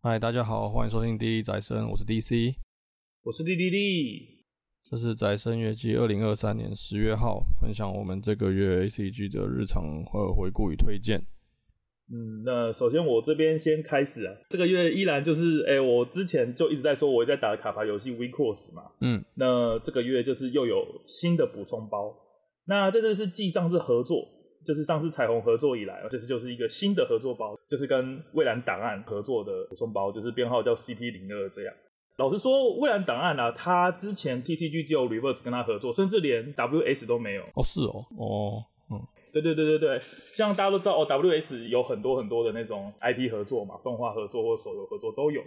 嗨，大家好，欢迎收听《滴滴宅生》，我是 DC，我是 D D D。这是宅生月记二零二三年十月号，分享我们这个月 ACG 的日常和回顾与推荐。嗯，那首先我这边先开始啊，这个月依然就是，哎、欸，我之前就一直在说我在打卡牌游戏 w e c o u r s e 嘛，嗯，那这个月就是又有新的补充包，那这次是记账是合作，就是上次彩虹合作以来，这次就是一个新的合作包，就是跟蔚蓝档案合作的补充包，就是编号叫 CP 零二这样。老实说，蔚蓝档案啊，它之前 TCG 只有 Reverse 跟它合作，甚至连 WS 都没有。哦，是哦，哦，嗯。对对对对对，像大家都知道哦，WS 有很多很多的那种 IP 合作嘛，动画合作或手游合作都有，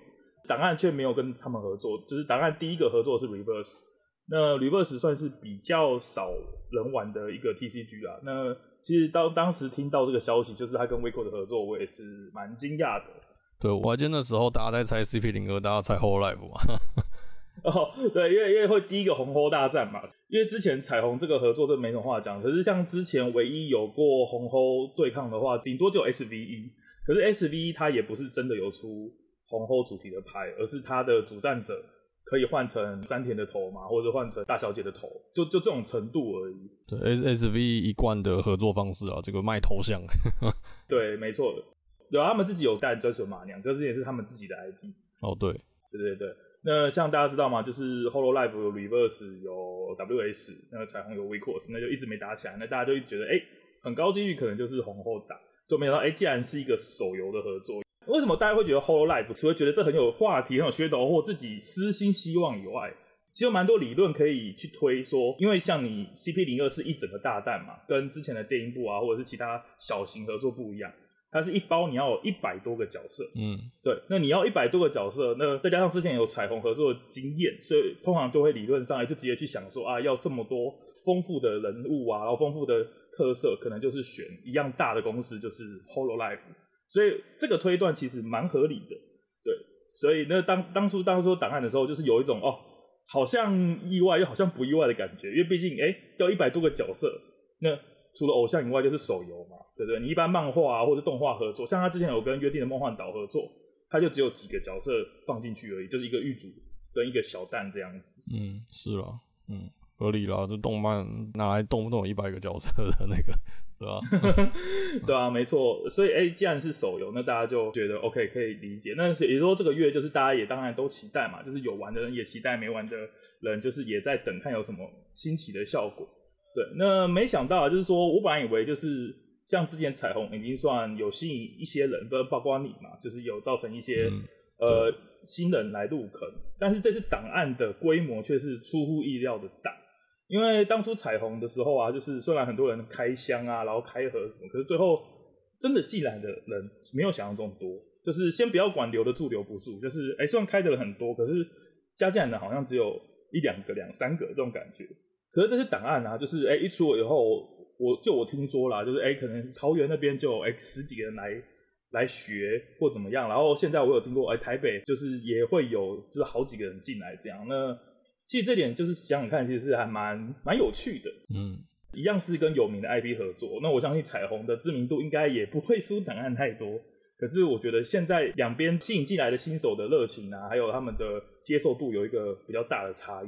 档案却没有跟他们合作。就是档案第一个合作是 Reverse，那 Reverse 算是比较少人玩的一个 TCG 啊。那其实当当时听到这个消息，就是他跟 WIXOSS 的合作，我也是蛮惊讶的。对，我还记得那时候大家在猜 CP 零二，大家猜 Whole Life 嘛。哦，对，因为因为会第一个红后大战嘛，因为之前彩虹这个合作这没什么话讲，可是像之前唯一有过红后对抗的话，顶多只有 SVE，可是 SVE 它也不是真的有出红后主题的牌，而是它的主战者可以换成山田的头嘛，或者换成大小姐的头，就就这种程度而已。对，SVE 一贯的合作方式啊，这个卖头像。对，没错，有他们自己有带专属马娘，可是也是他们自己的 IP。哦，对，对对对。那像大家知道吗？就是 Hololive 有 Reverse 有 WS，那个彩虹有 WIXOSS，那就一直没打起来。那大家就觉得，哎、欸，很高几率可能就是红后打，就没想到，哎、欸，既然是一个手游的合作，为什么大家会觉得 Hololive 除了觉得这很有话题、很有噱头，或自己私心希望以外，其实有蛮多理论可以去推说，因为像你 CP 零二是一整个大蛋嘛，跟之前的电音部啊，或者是其他小型合作不一样。它是一包，你要有一百多个角色，嗯，对，那你要一百多个角色，那再加上之前有彩虹合作的经验，所以通常就会理论上来就直接去想说啊，要这么多丰富的人物啊，然后丰富的特色，可能就是选一样大的公司，就是 Hololive，所以这个推断其实蛮合理的，对，所以那当当初当初档案的时候，就是有一种哦，好像意外又好像不意外的感觉，因为毕竟哎，要一百多个角色，那。除了偶像以外，就是手游嘛，对不对？你一般漫画啊或者动画合作，像他之前有跟约定的梦幻岛合作，他就只有几个角色放进去而已，就是一个狱主跟一个小蛋这样子。嗯，是啦，嗯，合理啦，这动漫拿来动不动一百个角色的那个，对吧？对啊，没错。所以，哎、欸，既然是手游，那大家就觉得 OK，可以理解。那也就是说，这个月就是大家也当然都期待嘛，就是有玩的人也期待，没玩的人就是也在等看有什么新奇的效果。对，那没想到啊，就是说我本来以为就是像之前彩虹已经算有吸引一些人，不包括你嘛，就是有造成一些、嗯、呃新人来入坑，但是这次档案的规模却是出乎意料的大，因为当初彩虹的时候啊，就是虽然很多人开箱啊，然后开盒什么，可是最后真的进来的人没有想象中多，就是先不要管留得住留不住，就是哎虽然开的人很多，可是加进来的好像只有一两个、两三个这种感觉。可是这些档案啊，就是哎、一出了以后，我就我听说啦，就是哎、可能桃园那边就哎、十几个人来来学或怎么样，然后现在我有听过哎、台北就是也会有就是好几个人进来这样。那其实这点就是想想看，其实是还蛮蛮有趣的。嗯，一样是跟有名的 IP 合作，那我相信彩虹的知名度应该也不会输档案太多。可是我觉得现在两边吸引进来的新手的热情啊，还有他们的接受度有一个比较大的差异。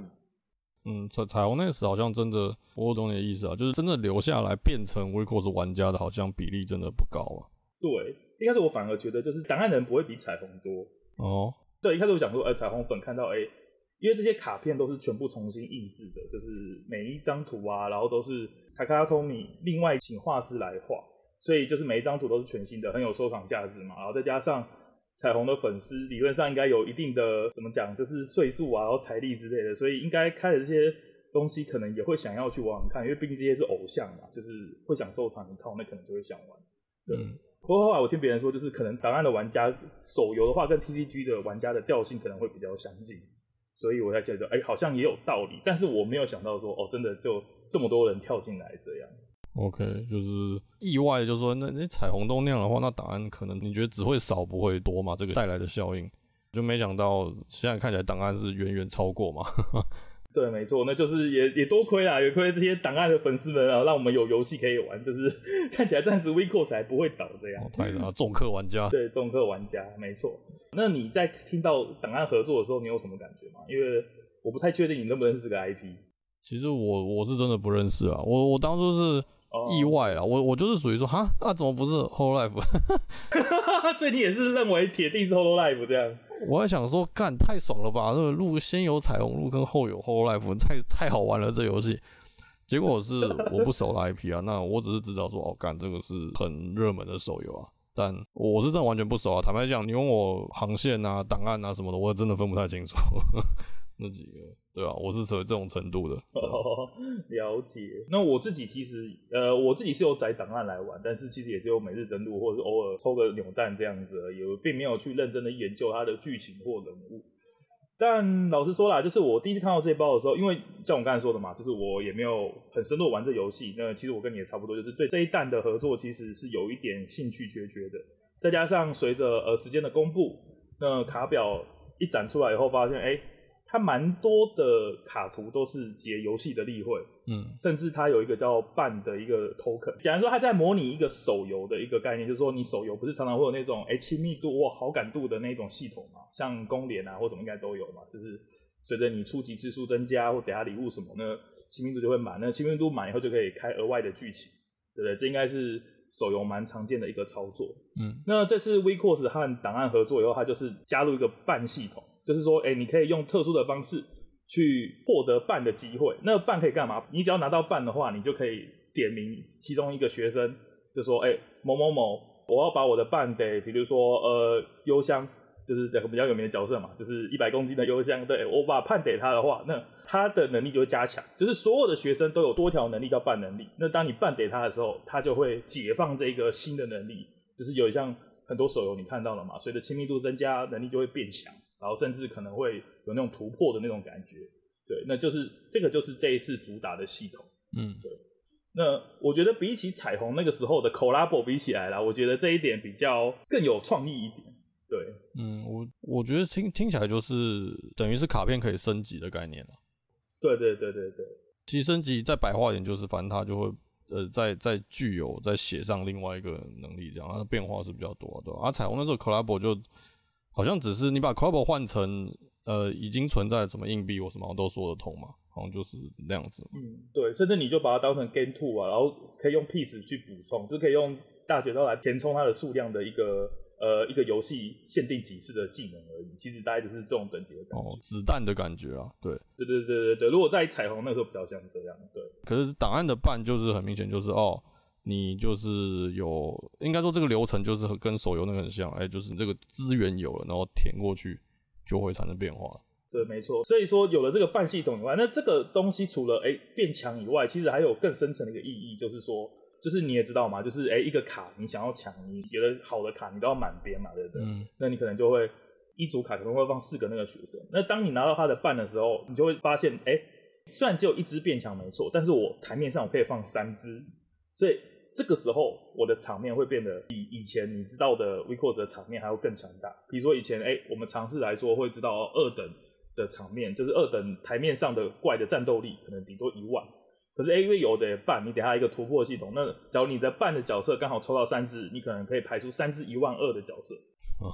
嗯，彩彩虹那时好像真的，我懂你的意思啊，就是真的留下来变成 WIXOSS 玩家的，好像比例真的不高啊。对，一开始我反而觉得就是档案人不会比彩虹多哦。对，一开始我想说，哎、欸，彩虹粉看到哎、欸，因为这些卡片都是全部重新印制的，就是每一张图啊，然后都是卡卡托米另外请画师来画，所以就是每一张图都是全新的，很有收藏价值嘛。然后再加上。彩虹的粉丝理论上应该有一定的怎么讲，就是岁数啊，然后财力之类的，所以应该开的这些东西可能也会想要去玩玩看，因为毕竟这些是偶像嘛，就是会想收藏一套，那可能就会想玩。对。不过、嗯、后来我听别人说，就是可能档案的玩家手游的话，跟 TCG 的玩家的调性可能会比较相近，所以我才觉得，哎、好像也有道理。但是我没有想到说，哦，真的就这么多人跳进来这样。OK，就是意外，就是说，那那彩虹都那样的话，那档案可能你觉得只会少不会多嘛？这个带来的效应，就没想到现在看起来档案是远远超过嘛。对，没错，那就是也也多亏啦，也亏这些档案的粉丝们啊，让我们有游戏可以玩，就是 看起来暂时 WIXOSS 还不会倒这样。太了，重客玩家。对，重客玩家，没错。那你在听到档案合作的时候，你有什么感觉吗？因为我不太确定你认不认识这个 IP。其实我我是真的不认识啊，我我当初是意外啊，oh. 我我就是属于说，哈，那怎么不是 Whole Life？所以你也是认为铁定是 Whole Life 这样？我还想说，干太爽了吧！这个路先有彩虹路跟后有 Whole Life，太太好玩了这游戏。结果是我不熟的 IP 啊，那我只是知道说，哦，干这个是很热门的手游啊，但我是真的完全不熟啊。坦白讲，你问我航线啊、档案啊什么的，我真的分不太清楚。那几个，对啊，我是属于这种程度的。了解。那我自己其实，呃，我自己是有载档案来玩，但是其实也只有每日登录，或者是偶尔抽个扭蛋这样子而已，我并没有去认真的研究它的剧情或人物。但老实说啦，就是我第一次看到这一包的时候，因为像我刚才说的嘛，就是我也没有很深入玩这游戏。那其实我跟你也差不多，就是对这一弹的合作其实是有一点兴趣缺缺的。再加上随着呃时间的公布，那卡表一展出来以后，发现哎。它蛮多的卡图都是解游戏的例会，嗯，甚至它有一个叫半的一个 token，假如说它在模拟一个手游的一个概念，就是说你手游不是常常会有那种哎亲密度或好感度的那种系统嘛，像公联啊或什么应该都有嘛，就是随着你初级次数增加或给他礼物什么，那亲密度就会满，那亲密度满以后就可以开额外的剧情，对不对？这应该是手游蛮常见的一个操作，嗯，那这次 WIXOSS 和档案合作以后，它就是加入一个半系统。就是说，哎、你可以用特殊的方式去获得办的机会。那办可以干嘛？你只要拿到办的话，你就可以点名其中一个学生，就说，哎、某某某，我要把我的办给，比如说，呃，幽香，就是这个比较有名的角色嘛，就是一百公斤的幽香。对，我把判给他的话，那他的能力就会加强。就是所有的学生都有多条能力叫半能力。那当你半给他的时候，他就会解放这个新的能力。就是有像很多手游你看到了嘛，随着亲密度增加，能力就会变强。然后甚至可能会有那种突破的那种感觉，对，那就是这个就是这一次主打的系统，嗯，对。那我觉得比起彩虹那个时候的 collabo 比起来啦，我觉得这一点比较更有创意一点，对，嗯，我我觉得听听起来就是等于是卡片可以升级的概念了，对对对对对。其实升级再白话一点就是，反正它就会呃再再具有再写上另外一个能力，这样它的变化是比较多的？而彩虹那时候 collabo 就。好像只是你把 collab 换成呃已经存在的什么硬币或什么都说得通嘛，好像就是那样子。嗯，对，甚至你就把它当成 game two 啊，然后可以用 piece 去补充，就可以用大绝招来填充它的数量的一个呃一个游戏限定几次的技能而已。其实大概就是这种等级的感觉。哦，子弹的感觉啊，对，对对对对对。如果在彩虹那时候比较像这样，对。可是档案的办就是很明显就是哦。你就是有，应该说这个流程就是跟手游那个很像，哎、欸，就是你这个资源有了，然后填过去就会产生变化。对，没错。所以说有了这个半系统以外，那这个东西除了哎、欸、变强以外，其实还有更深层的一个意义，就是说，就是你也知道嘛，就是哎、欸、一个卡你想要抢，你觉得好的卡你都要满编嘛，对不对？嗯。那你可能就会一组卡可能会放四个那个学生，那当你拿到他的半的时候，你就会发现，哎、欸，虽然只有一只变强没错，但是我台面上我可以放三只，所以。这个时候，我的场面会变得比以前你知道的 w e c o s 的场面还要更强大。比如说以前，哎，我们尝试来说会知道二等的场面，就是二等台面上的怪的战斗力可能顶多一万。可是 A V 有的办，你给他一个突破系统，那假如你的办的角色刚好抽到三只，你可能可以排出三只一万二的角色。哦，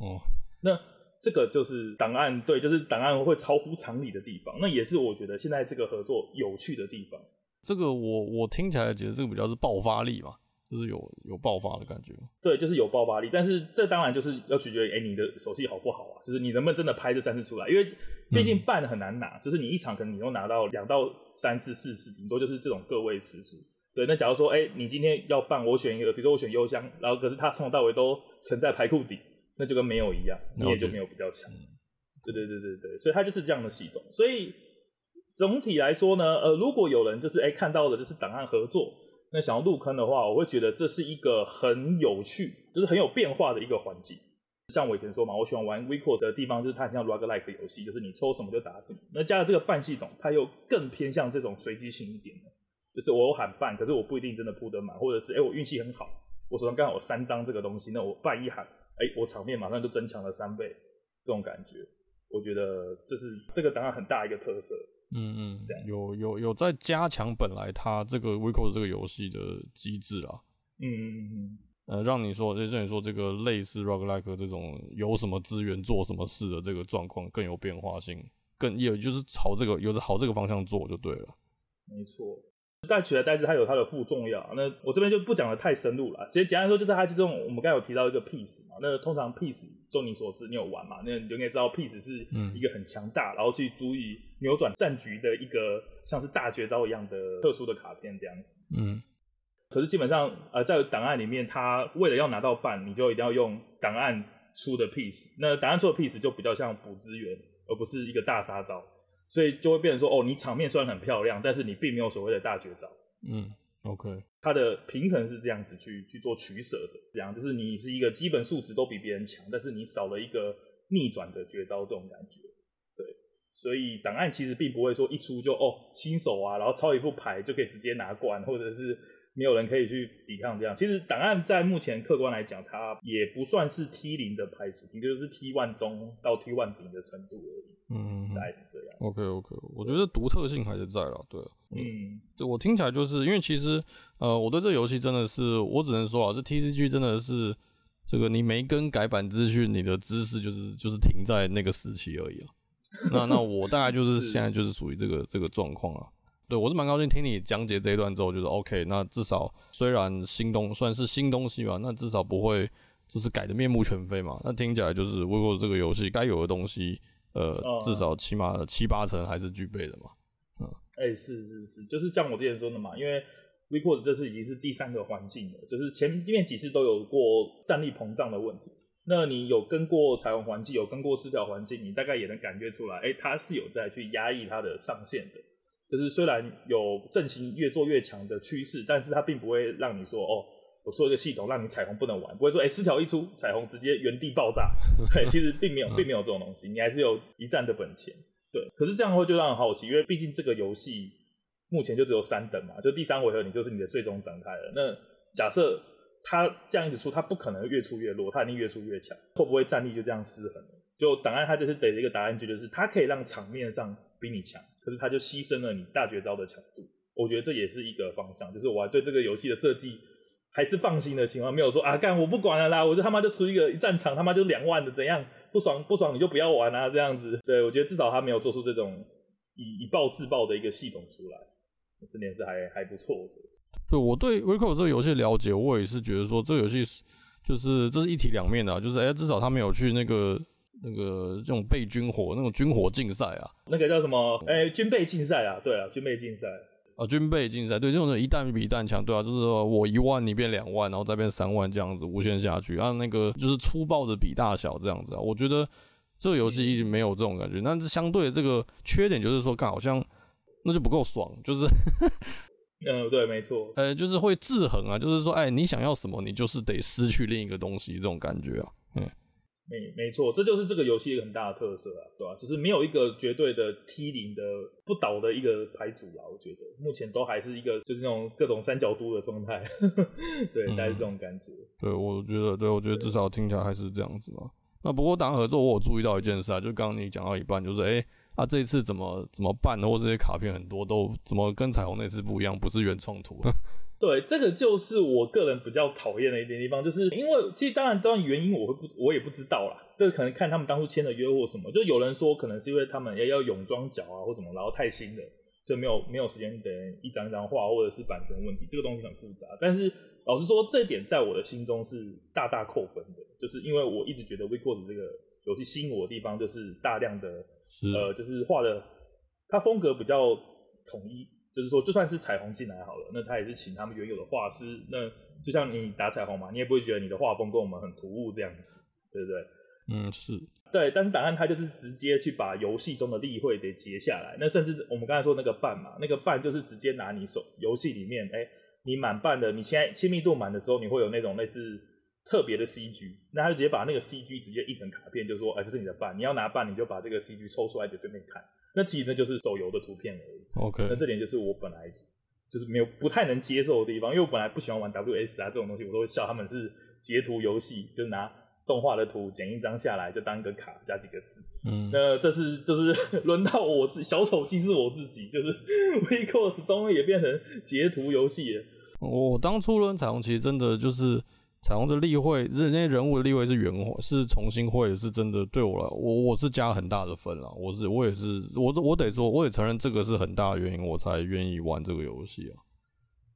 哦，那这个就是档案，对，就是档案会超乎常理的地方。那也是我觉得现在这个合作有趣的地方。这个我我听起来觉得这个比较是爆发力嘛，就是有有爆发的感觉。对，就是有爆发力，但是这当然就是要取决于哎你的手气好不好啊，就是你能不能真的拍这三次出来，因为毕竟办很难拿，嗯、就是你一场可能你都拿到两到三次、四次，顶多就是这种个位次数。对，那假如说哎你今天要办，我选一个，比如说我选幽香，然后可是他从头到尾都存在牌库底，那就跟没有一样，你也就没有比较强。对对对对对，所以它就是这样的系统，所以。总体来说呢，呃，如果有人就是哎、看到的就是档案合作，那想要入坑的话，我会觉得这是一个很有趣，就是很有变化的一个环境。像我以前说嘛，我喜欢玩 WIXOSS 的地方就是它很像 roguelike 游戏，就是你抽什么就打什么。那加了这个办系统，它又更偏向这种随机性一点的，就是我有喊办，可是我不一定真的铺得满，或者是哎、我运气很好，我手上刚好有三张这个东西，那我办一喊，哎、我场面马上就增强了三倍，这种感觉，我觉得这是这个档案很大一个特色。嗯嗯，这样有有有在加强本来它这个 WIXOSS 这个游戏的机制啦。嗯嗯嗯嗯。呃，让你说，就像你说这个类似 Rock Like 这种有什么资源做什么事的这个状况更有变化性，更也就是朝这个有着朝这个方向做就对了。没错。但取而代之，它有它的负重要。那我这边就不讲的太深入了。其实简单说，就是它就这种，我们刚才有提到一个 Peace 嘛。那通常 Peace，就你所知，你有玩嘛？那你就应该知道 Peace 是一个很强大，然后去足以扭转战局的一个像是大绝招一样的特殊的卡片这样子。嗯。可是基本上，呃，在档案里面，它为了要拿到半，你就一定要用档案出的 Peace。那档案出的 Peace 就比较像补资源，而不是一个大杀招。所以就会变成说，哦，你场面虽然很漂亮，但是你并没有所谓的大绝招。嗯，OK，它的平衡是这样子去去做取舍的，这样就是你是一个基本素质都比别人强，但是你少了一个逆转的绝招这种感觉。对，所以档案其实并不会说一出就哦新手啊，然后抄一副牌就可以直接拿冠，或者是。没有人可以去抵抗这样。其实档案在目前客观来讲，它也不算是 T 零的牌子，也就是 T one 中到 T one 顶的程度而已。嗯，大概是这样。OK OK，我觉得独特性还是在了。对，嗯，这我听起来就是因为其实呃，我对这个游戏真的是，我只能说啊，这 TCG 真的是这个你没更改版资讯，你的知识就是就是停在那个时期而已啊。那那我大概就是 现在就是属于这个这个状况啊。对，我是蛮高兴听你讲解这一段之后，觉得 OK。那至少虽然新东算是新东西嘛，那至少不会就是改的面目全非嘛。那听起来就是 WIXOSS 这个游戏该有的东西，呃，哦、至少起码七八成还是具备的嘛。嗯，哎、欸，是是是，就是像我之前说的嘛，因为 WIXOSS 这次已经是第三个环境了，就是前面几次都有过战力膨胀的问题。那你有跟过彩虹环境，有跟过失调环境，你大概也能感觉出来，哎、欸，它是有在去压抑它的上限的。就是虽然有阵型越做越强的趋势，但是它并不会让你说哦，我做一个系统让你彩虹不能玩，不会说哎，四条一出彩虹直接原地爆炸。对，其实并没有，并没有这种东西，你还是有一战的本钱。对，可是这样会就让人好奇，因为毕竟这个游戏目前就只有三等嘛，就第三回合你就是你的最终展开了。那假设它这样一直出，它不可能越出越弱，它一定越出越强，会不会战力就这样失衡？就档案它就是给了一个答案，就是它可以让场面上比你强。可是他就牺牲了你大绝招的强度，我觉得这也是一个方向，就是我还对这个游戏的设计还是放心的情况，没有说啊干我不管了啦，我就他妈就出一个一战场他妈就两万的怎样不爽不爽你就不要玩啊这样子，对，我觉得至少他没有做出这种以以暴制暴的一个系统出来，这点是还还不错的。对，我对 WIXOSS 这个游戏了解，我也是觉得说这个游戏是就是这是一体两面的，就是哎、至少他没有去那个。那个这种备军火，那种军火竞赛啊，那个叫什么？哎、欸，军备竞赛啊，对啊，军备竞赛啊，军备竞赛，对，这种人一弹比一弹强，对啊，就是说我一万，你变两万，然后再变三万这样子，无限下去，啊，那个就是粗暴的比大小这样子啊，我觉得这个游戏一直没有这种感觉，但是相对的这个缺点就是说，看好像那就不够爽，就是，嗯，对，没错，呃，就是会制衡啊，就是说，哎，你想要什么，你就是得失去另一个东西，这种感觉啊，嗯。没没错，这就是这个游戏一个很大的特色啊，对吧、啊？就是没有一个绝对的 T 零的不倒的一个牌组啊，我觉得目前都还是一个就是那种各种三角都的状态，对，大概是这种感觉。嗯、对，我觉得，对，我觉得至少听起来还是这样子嘛。那不过档案合作，我有注意到一件事啊，就刚刚你讲到一半，就是哎，啊这一次怎么怎么办呢？或这些卡片很多都怎么跟彩虹那次不一样，不是原创图？对，这个就是我个人比较讨厌的一点地方，就是因为其实当然当然原因我会不我也不知道啦，这个可能看他们当初签的约或什么，就有人说可能是因为他们要要泳装脚啊或什么，然后太新了，所以没有没有时间等一张一张画，或者是版权问题，这个东西很复杂。但是老实说，这一点在我的心中是大大扣分的，就是因为我一直觉得 We c o d 这个游戏吸引我的地方就是大量的是呃就是画的，它风格比较统一。就是说，就算是彩虹进来好了，那他也是请他们原有的画师。那就像你打彩虹嘛，你也不会觉得你的画风跟我们很突兀这样子，对不对？嗯，是对。但是档案它就是直接去把游戏中的例会给截下来。那甚至我们刚才说那个半嘛，那个半就是直接拿你手游戏里面，哎、欸，你满半的，你现在亲密度满的时候，你会有那种类似特别的 CG，那他就直接把那个 CG 直接印成卡片，就说，哎、欸，这是你的伴，你要拿伴，你就把这个 CG 抽出来给对面看。那其实那就是手游的图片而已。OK，那这点就是我本来就是没有不太能接受的地方，因为我本来不喜欢玩 WS 啊这种东西，我都会笑他们是截图游戏，就拿动画的图剪一张下来，就当个卡加几个字。嗯，那这是就是轮到我自小丑竟是我自己，就是 WeCourse 终于也变成截图游戏了。我当初轮彩虹其实真的就是彩虹的立绘，那些人物的立绘是原画，是重新绘，是真的对我来，我我是加很大的分了。我是我也是，我我得说，我也承认这个是很大的原因，我才愿意玩这个游戏啊。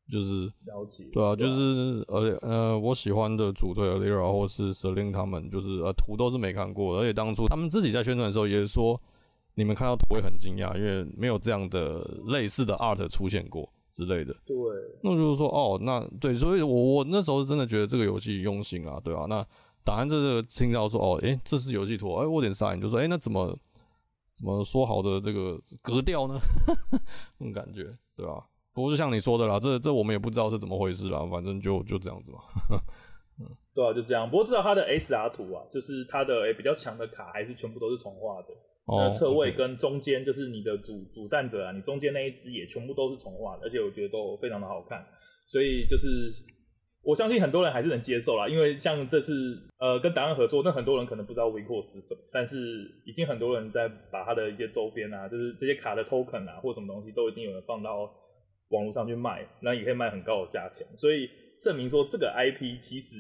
就是了解，对啊，就是呃呃，我喜欢的组队 Alira 或是 Celine 他们，就是呃图都是没看过，而且当初他们自己在宣传的时候也说，你们看到图会很惊讶，因为没有这样的类似的 art 出现过之类的。对，那就是说哦，那对，所以我我那时候是真的觉得这个游戏用心啊，对啊，那打完这个听到说哦，诶、欸，这是游戏图，诶、欸，我有点傻眼，就说诶、欸，那怎么怎么说好的这个格调呢？那种感觉，对吧、啊？不过就像你说的啦，这这我们也不知道是怎么回事啦，反正就就这样子嘛。嗯，对啊，就这样。不过至少它的 SR 图啊，就是它的诶、欸、比较强的卡，还是全部都是重画的。哦。侧位跟中间就是你的主主战者啊，你中间那一只也全部都是重画的，而且我觉得都非常的好看。所以就是我相信很多人还是能接受啦，因为像这次呃跟档案合作，那很多人可能不知道 WeCourse 是什么，但是已经很多人在把它的一些周边啊，就是这些卡的 token 啊或什么东西，都已经有人放到。网络上去卖，那也可以卖很高的价钱，所以证明说这个 IP 其实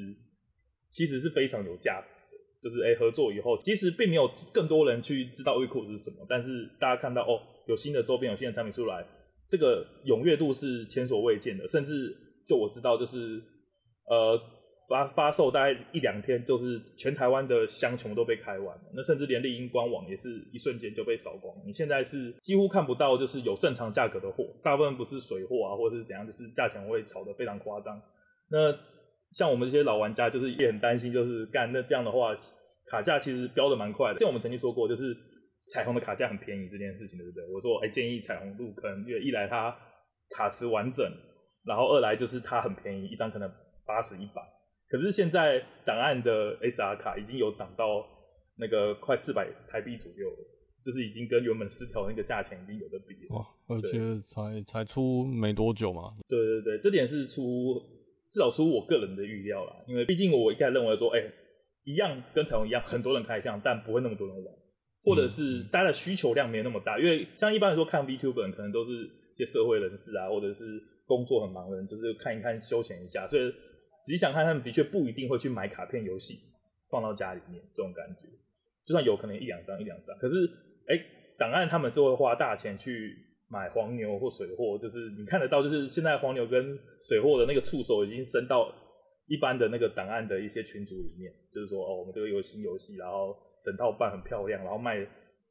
其实是非常有价值的。就是诶、合作以后，其实并没有更多人去知道 WeCourse 是什么，但是大家看到哦，有新的周边，有新的产品出来，这个踊跃度是前所未见的。甚至就我知道，就是呃。发发售大概一两天，就是全台湾的箱穷都被开完了。那甚至连丽鹰官网也是一瞬间就被扫光。你现在是几乎看不到，就是有正常价格的货，大部分不是水货啊，或者是怎样，就是价钱会炒得非常夸张。那像我们这些老玩家，就是也很担心，就是干那这样的话，卡价其实标的蛮快的。像我们曾经说过，就是彩虹的卡价很便宜这件事情，对不对？我说，哎、欸，建议彩虹入坑，因为一来它卡池完整，然后二来就是它很便宜，一张可能八十一百。可是现在档案的 SR 卡已经有涨到那个快四百台币左右了，就是已经跟原本失调那个价钱已经有的比了。哇，而且才才出没多久嘛。对对对，这点是出至少出我个人的预料啦，因为毕竟我一开始认为说，哎、欸，一样跟彩虹一样，很多人开箱，但不会那么多人玩，或者是大家的需求量没有那么大，因为像一般来说看 VTuber 可能都是一些社会人士啊，或者是工作很忙的人，就是看一看休闲一下，所以。仔细想看，他们的确不一定会去买卡片游戏放到家里面，这种感觉，就算有可能一两张一两张，可是哎，档案他们是会花大钱去买黄牛或水货，就是你看得到，就是现在黄牛跟水货的那个触手已经伸到一般的那个档案的一些群组里面，就是说哦，我们这个有新游戏，然后整套办很漂亮，然后卖。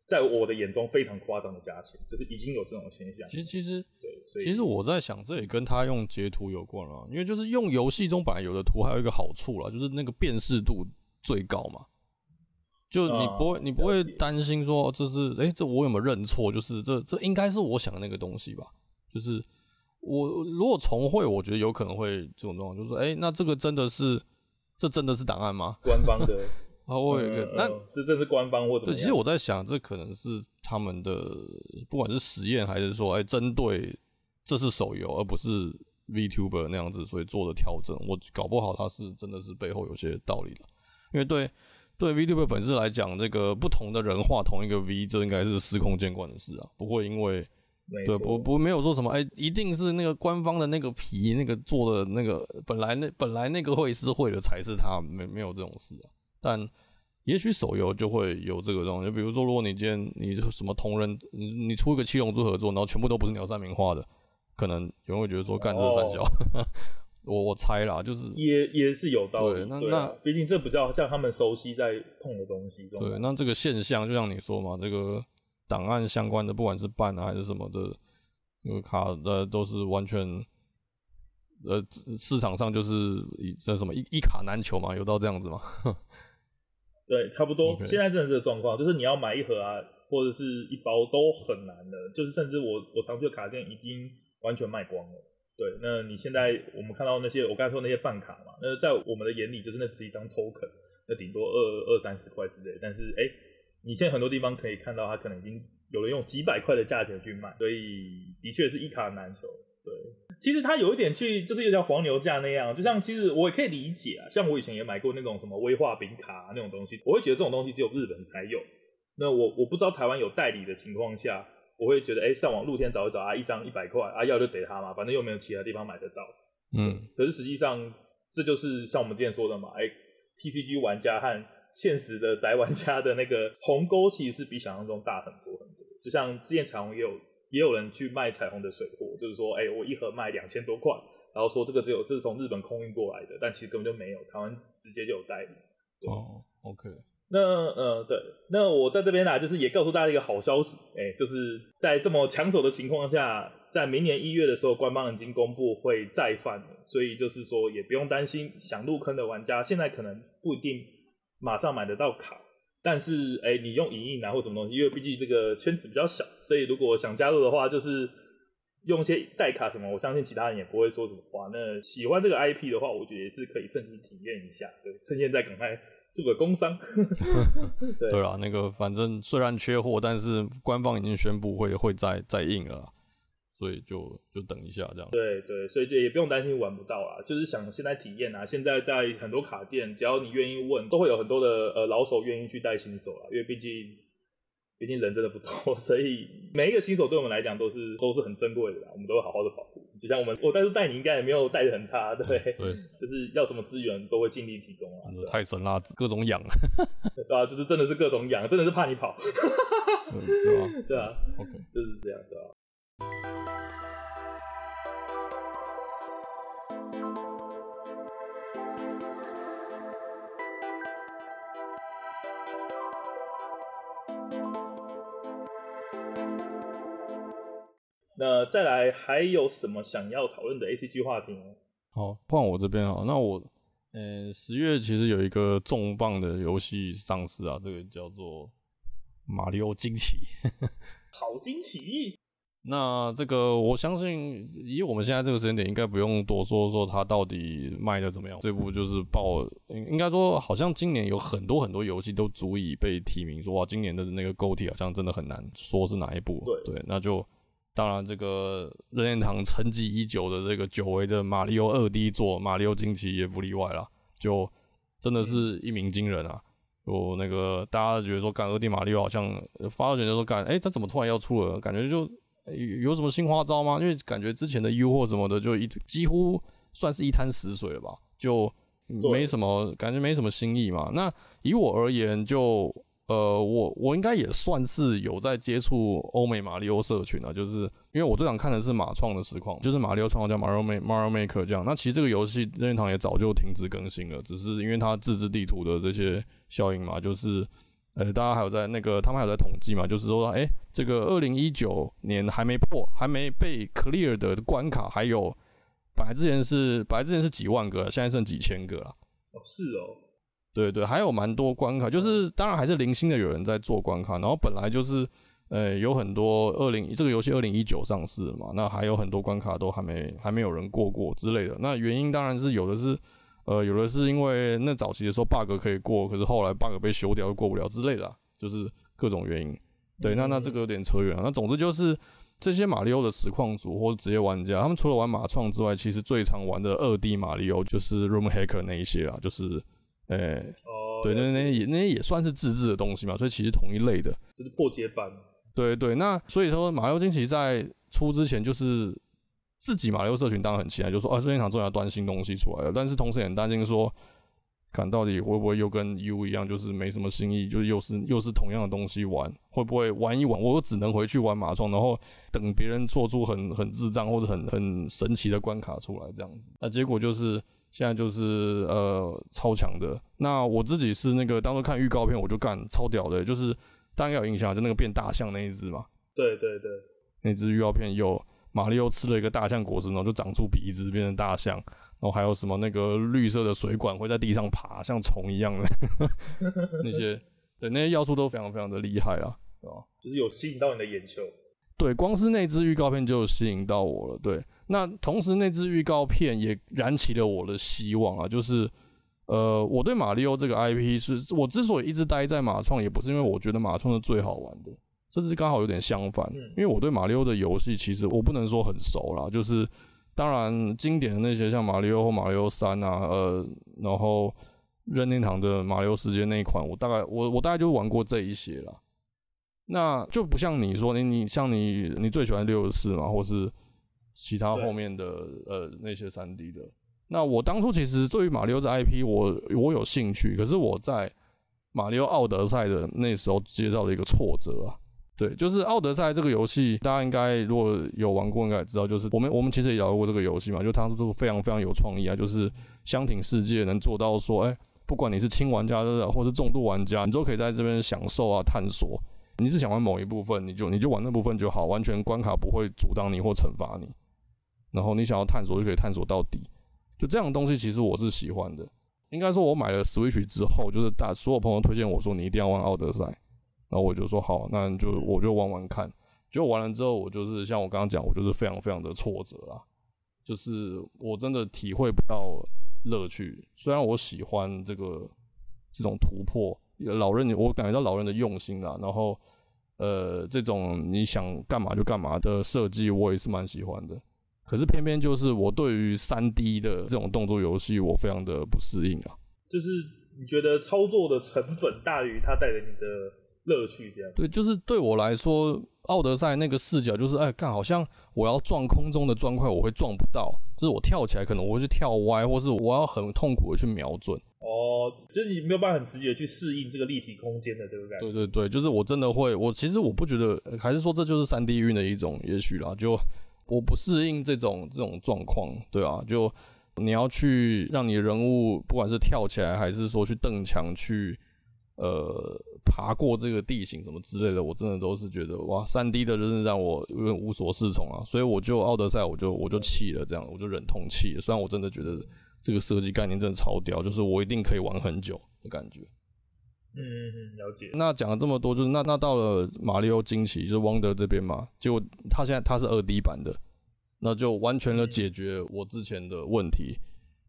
在我的眼中非常夸张的价钱，就是已经有这种现象。其实其实对，所以其实我在想，这也跟他用截图有关了，因为就是用游戏中本来有的图，还有一个好处啦，就是那个辨识度最高嘛。就你不会，嗯、你不会担心说这是哎、欸，这我有没有认错？就是这这应该是我想的那个东西吧？就是我如果重会，我觉得有可能会这种状况，就是说哎、欸，那这个真的是这真的是档案吗？官方的。啊，我有一个，那、嗯、这这是官方或者？对，其实我在想，这可能是他们的，不管是实验还是说，哎、欸，针对这是手游而不是 VTuber 那样子，所以做的调整。我搞不好他是真的是背后有些道理的，因为对对 VTuber 粉丝来讲，这个不同的人画同一个 V，这应该是司空见惯的事啊，不会因为对不不没有说什么，哎、欸，一定是那个官方的那个皮那个做的那个本来那本来那个会是会的才是他，没没有这种事啊。但也许手游就会有这个东西，就比如说，如果你今天你什么同人，你你出一个七龙珠合作，然后全部都不是鸟山明画的，可能有人会觉得说干这三小，哦、我我猜啦，就是也也是有道理。对，那那毕竟这比较像他们熟悉在碰的东西。对，那这个现象就像你说嘛，这个档案相关的，不管是办啊还是什么的，那个卡的都是完全，呃，市场上就是以这什么一一卡难求嘛，有到这样子吗？对，差不多。现在真的这个状况，就是你要买一盒啊，或者是一包都很难的。就是甚至我我常去的卡店已经完全卖光了。对，那你现在我们看到那些我刚才说那些办卡嘛，那在我们的眼里就是那只是一张 token，那顶多二二三十块之类。但是哎，你现在很多地方可以看到，它可能已经有人用几百块的价钱去卖，所以的确是一卡难求。对，其实它有一点去，就是有点黄牛价那样，就像其实我也可以理解啊，像我以前也买过那种什么威化饼卡、那种东西，我会觉得这种东西只有日本才有。那我我不知道台湾有代理的情况下，我会觉得哎、欸，上网露天找一找啊，一张一百块啊，要就给他嘛，反正又没有其他地方买得到。嗯，可是实际上这就是像我们之前说的嘛，哎、欸、，TCG 玩家和现实的宅玩家的那个鸿沟其实是比想象中大很多很多。就像之前彩虹也有也有人去卖彩虹的水货，就是说，哎、欸，我一盒卖两千多块，然后说这个只有这是从日本空运过来的，但其实根本就没有，台湾直接就有代理。哦，OK。那呃，对，那我在这边呢、就是也告诉大家一个好消息，哎、就是在这么抢手的情况下，在明年一月的时候，官方已经公布会再贩，所以就是说也不用担心想入坑的玩家，现在可能不一定马上买得到卡，但是哎、你用影印啊或什么东西，因为毕竟这个圈子比较小，所以如果想加入的话，就是用一些代卡什么，我相信其他人也不会说什么话。那喜欢这个 IP 的话，我觉得也是可以趁机体验一下，对，趁现在赶快。这个工商，对对啦，那个反正虽然缺货，但是官方已经宣布会会再再印了，所以就就等一下这样。对对，所以就也不用担心玩不到啊，就是想现在体验啊。现在在很多卡店，只要你愿意问，都会有很多的呃老手愿意去带新手啊，因为毕竟。毕竟人真的不多，所以每一个新手对我们来讲都是都是很珍贵的啦，我们都会好好的保护。就像我们，我当初带你应该也没有带的很差，对不对？就是要什么资源都会尽力提供啊。太神啦，各种养，对啊，就是真的是各种养，真的是怕你跑，对啊？对啊，OK，就是这样，对吧？那再来还有什么想要讨论的 ACG 话题呢？好，换我这边啊。那我，呃，十月其实有一个重磅的游戏上市啊，这个叫做《马里奥惊奇》。好惊奇！那这个我相信，以我们现在这个时间点，应该不用多说说它到底卖的怎么样。这部就是爆，应该说好像今年有很多很多游戏都足以被提名，说哇，今年的那个 GOTY 好像真的很难说是哪一部。对对，那就。当然，这个任天堂沉寂已久的这个久违的马里奥二 D 作《马里奥惊奇》也不例外啦，就真的是一鸣惊人啊！就那个大家觉得说，干二 D 马里奥好像发到觉得说，干哎，他怎么突然要出了？感觉就有什么新花招吗？因为感觉之前的 U 或什么的，就一直几乎算是一滩死水了吧，就没什么感觉，没什么新意嘛。那以我而言，就。呃，我我应该也算是有在接触欧美马里奥社群啊，就是因为我最想看的是马创的实况，就是马里奥创造叫 Mario Mario Maker 这样。那其实这个游戏任天堂也早就停止更新了，只是因为它自制地图的这些效应嘛，就是呃，大家还有在那个他们还有在统计嘛，就是说，哎、这个二零一九年还没破，还没被 clear 的关卡，还有本来之前是本来之前是几万个，现在剩几千个了。哦，是哦。对对，还有蛮多关卡，就是当然还是零星的有人在做关卡，然后本来就是呃有很多二零这个游戏二零一九上市嘛，那还有很多关卡都还没还没有人过过之类的。那原因当然是有的是呃有的是因为那早期的时候 bug 可以过，可是后来 bug 被修掉又过不了之类的，就是各种原因。对，那那这个有点扯远了。那总之就是这些马里奥的实况组或者职业玩家，他们除了玩马创之外，其实最常玩的二 D 马里奥就是 Room Hacker 那一些啊，就是。哎，欸 oh, 对，那那也那也算是自制的东西嘛，所以其实同一类的，就是破解版。对对，那所以说，马里奥惊奇在出之前，就是自己马六社群当然很期待，就说啊，任天堂终于要端新东西出来了。但是同时也很担心说，看到底会不会又跟 U 一样，就是没什么新意，就是又是又是同样的东西玩，会不会玩一玩，我又只能回去玩马创，然后等别人做出很很智障或者很很神奇的关卡出来这样子。那结果就是。现在就是呃超强的，那我自己是那个当初看预告片我就干超屌的，就是大家有印象就那个变大象那一只嘛。对对对，那只预告片有马里奥吃了一个大象果实，然后就长出鼻子变成大象，然后还有什么那个绿色的水管会在地上爬，像虫一样的 那些，对那些要素都非常非常的厉害啊，对吧？就是有吸引到你的眼球。对，光是那支预告片就吸引到我了。对，那同时那支预告片也燃起了我的希望啊，就是，呃，我对马里奥这个 IP 是，我之所以一直待在马创，也不是因为我觉得马创是最好玩的，这是刚好有点相反，因为我对马里奥的游戏其实我不能说很熟啦，就是。当然经典的那些像马里奥或马里奥三啊，呃，然后任天堂的马里奥世界那一款，我大概我我大概就玩过这一些了。那就不像你说你你像你你最喜欢六十四嘛，或是其他后面的呃那些三 D 的。那我当初其实对于马里奥这 IP 我我有兴趣，可是我在马里奥奥德赛的那时候接到了一个挫折啊。对，就是奥德赛这个游戏，大家应该如果有玩过，应该也知道，就是我们我们其实也聊过这个游戏嘛，就它是非常非常有创意啊，就是箱庭世界能做到说，哎，不管你是轻玩家的或是重度玩家，你都可以在这边享受啊探索。你是想玩某一部分，你就你就玩那部分就好，完全关卡不会阻挡你或惩罚你。然后你想要探索就可以探索到底，就这样的东西其实我是喜欢的。应该说，我买了 Switch 之后，就是大所有朋友推荐我说你一定要玩奥德赛。然后我就说好，那就我就玩玩看。结果玩了之后，我就是像我刚刚讲，我就是非常非常的挫折啦，就是我真的体会不到乐趣。虽然我喜欢这个这种突破，老任我感觉到老任的用心啦。然后呃，这种你想干嘛就干嘛的设计，我也是蛮喜欢的。可是偏偏就是我对于三 D 的这种动作游戏，我非常的不适应啊。就是你觉得操作的成本大于它带给你的乐趣这样。对，就是对我来说，奥德赛那个视角就是，哎，看好像我要撞空中的砖块，我会撞不到，就是我跳起来可能我会去跳歪，或是我要很痛苦的去瞄准。哦，就是你没有办法很直接去适应这个立体空间的这个感觉。对对对，就是我真的会，我其实我不觉得，还是说这就是三 D 运的一种，也许啦，就我不适应这种这种状况，对啊，就你要去让你的人物不管是跳起来，还是说去蹬墙去。呃，爬过这个地形什么之类的，我真的都是觉得哇，三 D 的真的让我有点无所适从啊，所以我就奥德赛，我就我就弃了，这样我就忍痛弃了。虽然我真的觉得这个设计概念真的超屌，就是我一定可以玩很久的感觉。嗯嗯，了解。那讲了这么多，就是那那到了马里奥惊奇，就是汪德这边嘛，结果他现在他是二 D 版的，那就完全的解决我之前的问题，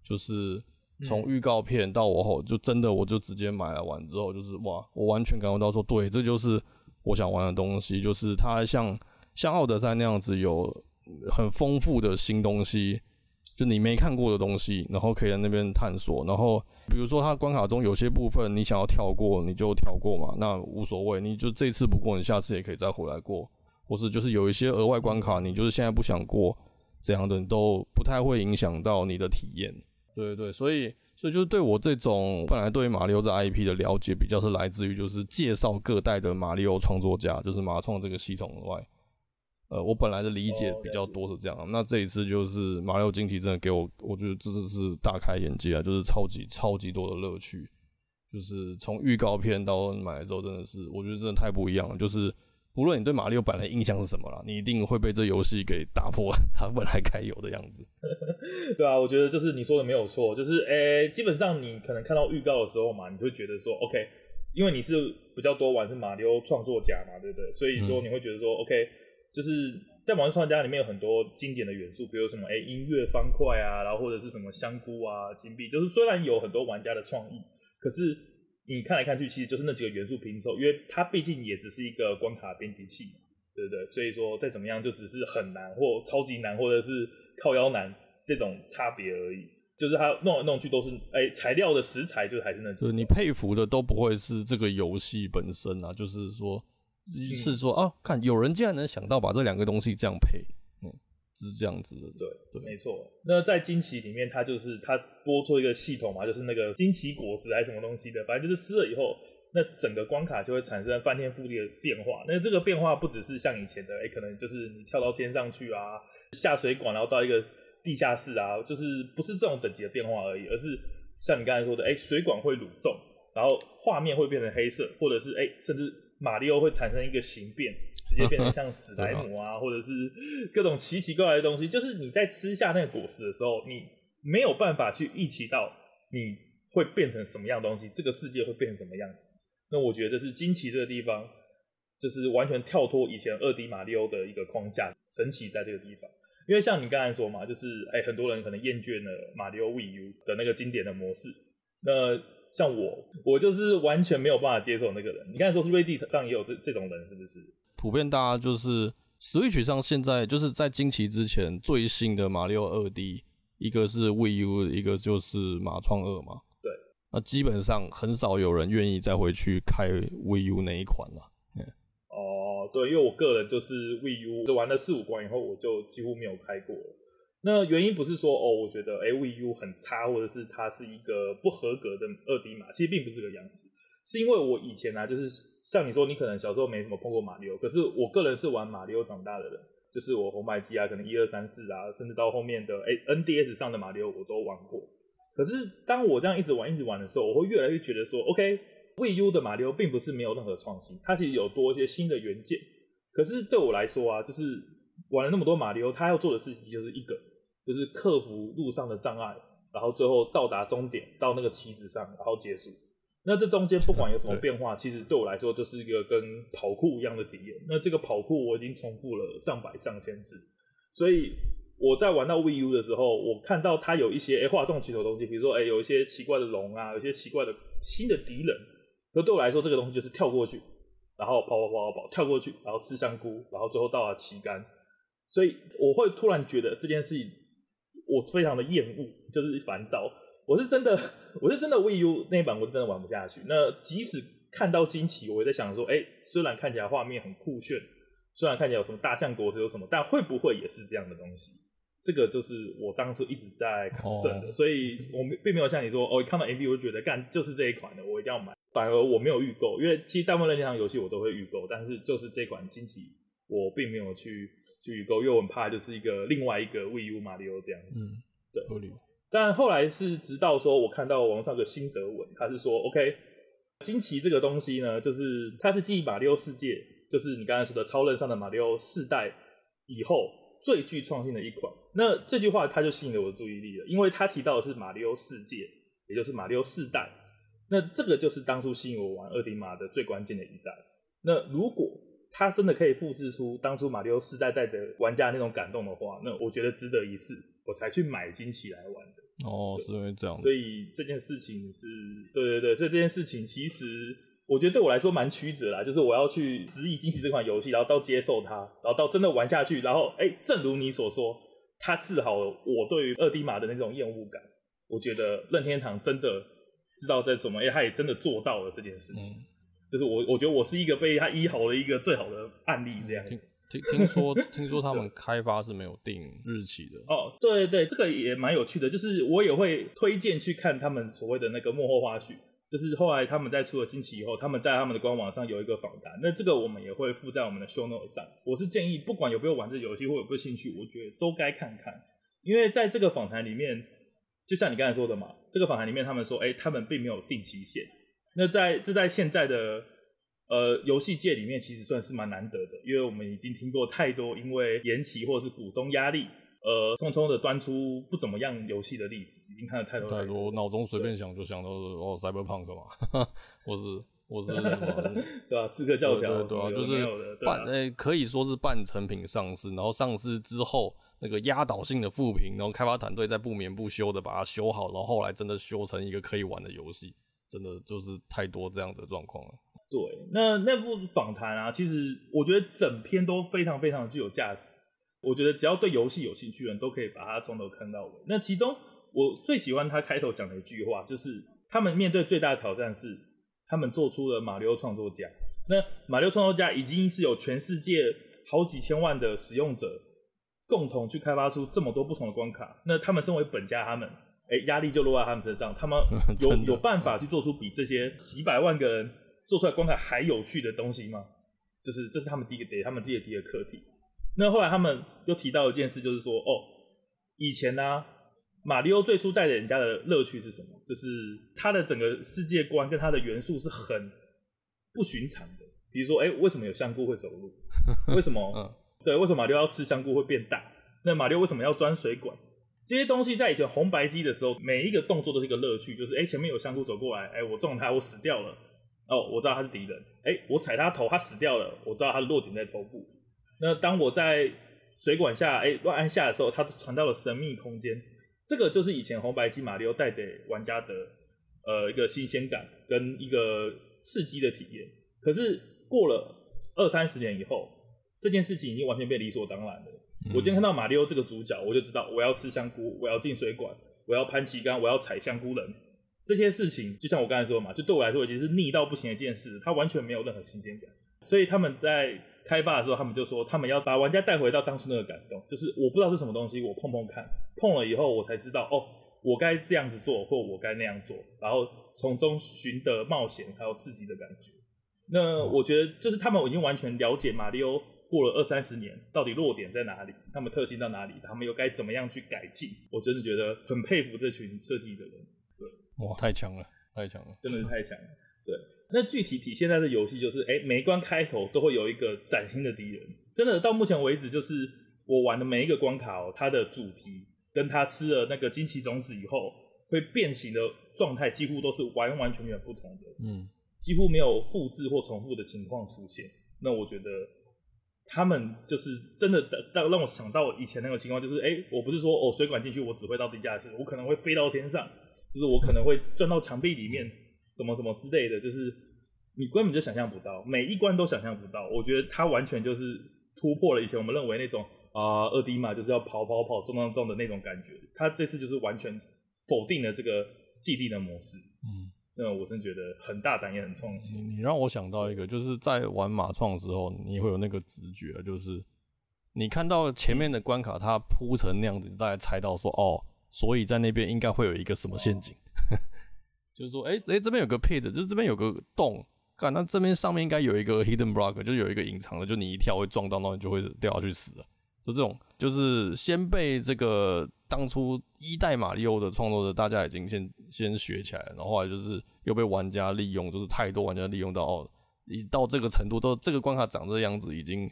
就是。从预告片到我后，就真的我就直接买了玩之后，就是哇，我完全感觉到说，对，这就是我想玩的东西，就是它像像奥德赛那样子有很丰富的新东西，就你没看过的东西，然后可以在那边探索。然后比如说它关卡中有些部分你想要跳过，你就跳过嘛，那无所谓，你就这次不过，你下次也可以再回来过，或是就是有一些额外关卡，你就是现在不想过这样的，都不太会影响到你的体验。对对对，所以所以就是对我这种本来对于马里奥这 IP 的了解，比较是来自于就是介绍各代的马里奥创作家，就是马创这个系统以外，呃，我本来的理解比较多是这样。那这一次就是马里奥惊奇真的给我，我觉得真的是大开眼界啊，就是超级超级多的乐趣，就是从预告片到买了之后，真的是我觉得真的太不一样了，就是。不论你对马里奥本来印象是什么啦，你一定会被这游戏给打破 它本来该有的样子。对啊，我觉得就是你说的没有错，就是诶、欸，基本上你可能看到预告的时候嘛，你会觉得说 OK，因为你是比较多玩是马里奥创作家嘛，对不对？所以说你会觉得说 OK，就是在马里奥创作家里面有很多经典的元素，比如什么哎、欸、音乐方块啊，然后或者是什么香菇啊、金币，就是虽然有很多玩家的创意，可是。你看来看去，其实就是那几个元素拼凑，因为它毕竟也只是一个关卡编辑器嘛，对不对？所以说再怎么样，就只是很难或超级难，或者是靠腰难这种差别而已。就是它弄来弄去都是，哎、欸，材料的食材就还是那种。对，你佩服的都不会是这个游戏本身啊，就是说，是说啊，看有人竟然能想到把这两个东西这样配。嗯是这样子的，对，对，没错。那在惊奇里面，它就是它播出一个系统嘛，就是那个惊奇果实还是什么东西的，反正就是撕了以后，那整个关卡就会产生翻天覆地的变化。那这个变化不只是像以前的，哎、欸，可能就是你跳到天上去啊，下水管然后到一个地下室啊，就是不是这种等级的变化而已，而是像你刚才说的，哎、欸，水管会蠕动，然后画面会变成黑色，或者是哎、欸，甚至马里奥会产生一个形变。直接变成像史莱姆 啊，或者是各种奇奇怪怪的东西。就是你在吃下那个果实的时候，你没有办法去预期到你会变成什么样的东西，这个世界会变成什么样子。那我觉得是惊奇这个地方，就是完全跳脱以前二 D 马里奥的一个框架，神奇在这个地方。因为像你刚才说嘛，就是哎、欸，很多人可能厌倦了马里奥 Wii U 的那个经典的模式。那像我，我就是完全没有办法接受那个人。你刚才说是 Reddit 上也有这这种人，是不是？普遍大家就是 Switch 上现在就是在惊奇之前最新的马里奥二 D，一个是 Wii U，一个就是马创二嘛。对，那基本上很少有人愿意再回去开 Wii U 那一款了。哦，对，因为我个人就是 Wii U，就玩了四五关以后，我就几乎没有开过了。那原因不是说哦，我觉得哎，VU 很差，或者是它是一个不合格的二 D 码，其实并不是这个样子。是因为我以前、啊，就是像你说，你可能小时候没什么碰过马里奥，可是我个人是玩马里奥长大的人，就是我红白机啊，可能一二三四啊，甚至到后面的哎 NDS 上的马里奥我都玩过。可是当我这样一直玩一直玩的时候，我会越来越觉得说，OK，Wii U 的马里奥并不是没有任何创新，它其实有多一些新的元件。可是对我来说啊，就是玩了那么多马里奥，它要做的事情就是一个，就是克服路上的障碍，然后最后到达终点，到那个旗子上，然后结束。那这中间不管有什么变化，其实对我来说就是一个跟跑酷一样的体验。那这个跑酷我已经重复了上百上千次，所以我在玩到 Wii U 的时候，我看到它有一些诶画中奇头的东西，比如说诶有一些奇怪的龙啊，有一些奇怪的新的敌人。那对我来说，这个东西就是跳过去，然后跑跑跑跑跑跳过去，然后吃香菇，然后最后到了旗杆。所以我会突然觉得这件事情我非常的厌恶，就是烦躁。我是真的，我是真的 Wii U 那一版，我是真的玩不下去。那即使看到惊奇，我也在想说，哎、欸，虽然看起来画面很酷炫，虽然看起来有什么大象果实有什么，但会不会也是这样的东西？这个就是我当初一直在考证的。Oh. 所以我并没有像你说，哦，看到 MV 我就觉得干就是这一款的，我一定要买。反而我没有预购，因为其实大部分任天堂游戏我都会预购，但是就是这款惊奇我并没有去去预购，因为我很怕就是一个另外一个 Wii U 马里奥这样子。嗯，对。但后来是直到说，我看到网上的心得文，他是说，OK，惊奇这个东西呢，就是它是继马里奥世界，就是你刚才说的超任上的马里奥四代以后最具创新的一款。那这句话他就吸引了我的注意力了，因为他提到的是马里奥世界，也就是马里奥四代。那这个就是当初吸引我玩二 D 码的最关键的一代。那如果他真的可以复制出当初马里奥四代代的玩家那种感动的话，那我觉得值得一试。我才去买惊喜来玩的哦，是因为这样，所以这件事情是，对对对，所以这件事情其实我觉得对我来说蛮曲折啦，就是我要去执意惊喜这款游戏，然后到接受它，然后到真的玩下去，然后哎、欸，正如你所说，它治好了我对于二 D 码的那种厌恶感。我觉得任天堂真的知道在什么，哎、欸，他也真的做到了这件事情，嗯、就是我我觉得我是一个被他医好的一个最好的案例这样子。听听说，听说他们开发是没有定日期的哦。对对对，这个也蛮有趣的，就是我也会推荐去看他们所谓的那个幕后花絮。就是后来他们在出了惊奇以后，他们在他们的官网上有一个访谈，那这个我们也会附在我们的 show note 上。我是建议，不管有没有玩这游戏或有没有兴趣，我觉得都该看看，因为在这个访谈里面，就像你刚才说的嘛，这个访谈里面他们说，哎，他们并没有定期限。那在这在现在的。呃，游戏界里面其实算是蛮难得的，因为我们已经听过太多因为延期或者是股东压力，呃，匆匆的端出不怎么样游戏的例子，已经看了太多太多。脑中随便想就想到是哦，Cyberpunk 嘛，或是或是什么，对吧、啊？刺客教条，对啊，就是半，呃、欸，可以说是半成品上市，然后上市之后那个压倒性的负评，然后开发团队在不眠不休的把它修好，然后后来真的修成一个可以玩的游戏，真的就是太多这样的状况了。对，那那部访谈啊，其实我觉得整篇都非常非常具有价值。我觉得只要对游戏有兴趣的人都可以把它从头看到尾。那其中我最喜欢他开头讲的一句话，就是他们面对最大的挑战是，他们做出了马里奥创作家。那马里奥创作家已经是有全世界好几千万的使用者共同去开发出这么多不同的关卡。那他们身为本家，他们哎压力就落在他们身上，他们 有有办法去做出比这些几百万个人。做出来观看还有趣的东西吗？就是这是他们第一个给他们自己的第一个课题。那后来他们又提到一件事，就是说哦，以前呢、啊，马里奥最初带给人家的乐趣是什么？就是他的整个世界观跟他的元素是很不寻常的。比如说，哎、欸，为什么有香菇会走路？为什么？嗯，对，为什么马里奥要吃香菇会变大？那马里奥为什么要钻水管？这些东西在以前红白机的时候，每一个动作都是一个乐趣。就是哎、前面有香菇走过来，哎、我撞他，我死掉了。哦，我知道他是敌人。哎，我踩他头，他死掉了。我知道他的落点在头部。那当我在水管下，哎，乱按下的时候，他传到了神秘空间。这个就是以前红白机马里奥带给玩家的呃一个新鲜感跟一个刺激的体验。可是过了二三十年以后，这件事情已经完全被理所当然了。嗯、我今天看到马里奥这个主角，我就知道我要吃香菇，我要进水管，我要攀旗杆，我要踩香菇人。这些事情就像我刚才说的嘛，就对我来说已经是腻到不行的一件事，它完全没有任何新鲜感。所以他们在开发的时候，他们就说他们要把玩家带回到当初那个感动，就是我不知道是什么东西，我碰碰看，碰了以后我才知道哦，我该这样子做，或我该那样做，然后从中寻得冒险还有刺激的感觉。那我觉得就是他们已经完全了解马里奥过了二三十年到底弱点在哪里，他们特性到哪里，他们又该怎么样去改进。我真的觉得很佩服这群设计的人。对，哇，太强了，太强了，真的是太强了。对。那具体体现在的游戏就是，哎、欸，每一关开头都会有一个崭新的敌人。真的到目前为止，就是我玩的每一个关卡哦，它的主题跟它吃了那个惊奇种子以后会变形的状态，几乎都是完完全全不同的。嗯，几乎没有复制或重复的情况出现。那我觉得他们就是真的，让让我想到以前那个情况，就是，哎、欸，我不是说哦，水管进去我只会到地下室，我可能会飞到天上，就是我可能会钻到墙壁里面。怎么怎么之类的，就是你根本就想象不到，每一关都想象不到。我觉得它完全就是突破了以前我们认为那种啊、呃、二 D 嘛，就是要跑跑跑、撞撞撞的那种感觉。它这次就是完全否定了这个既定的模式。嗯，那我真觉得很大胆也很创新。你让我想到一个，就是在玩马创的时候，你会有那个直觉，就是你看到前面的关卡它铺成那样子，你大概猜到说哦，所以在那边应该会有一个什么陷阱。就是说，哎、欸、哎、这边有个 pit，就是这边有个洞，看那这边上面应该有一个 hidden block，就有一个隐藏的，就你一跳会撞到，那你就会掉下去死了。这种，就是先被这个当初一代马里奥的创作者，大家已经先先学起来，然后后来就是又被玩家利用，就是太多玩家利用到哦，一到这个程度，都这个关卡长这样子，已经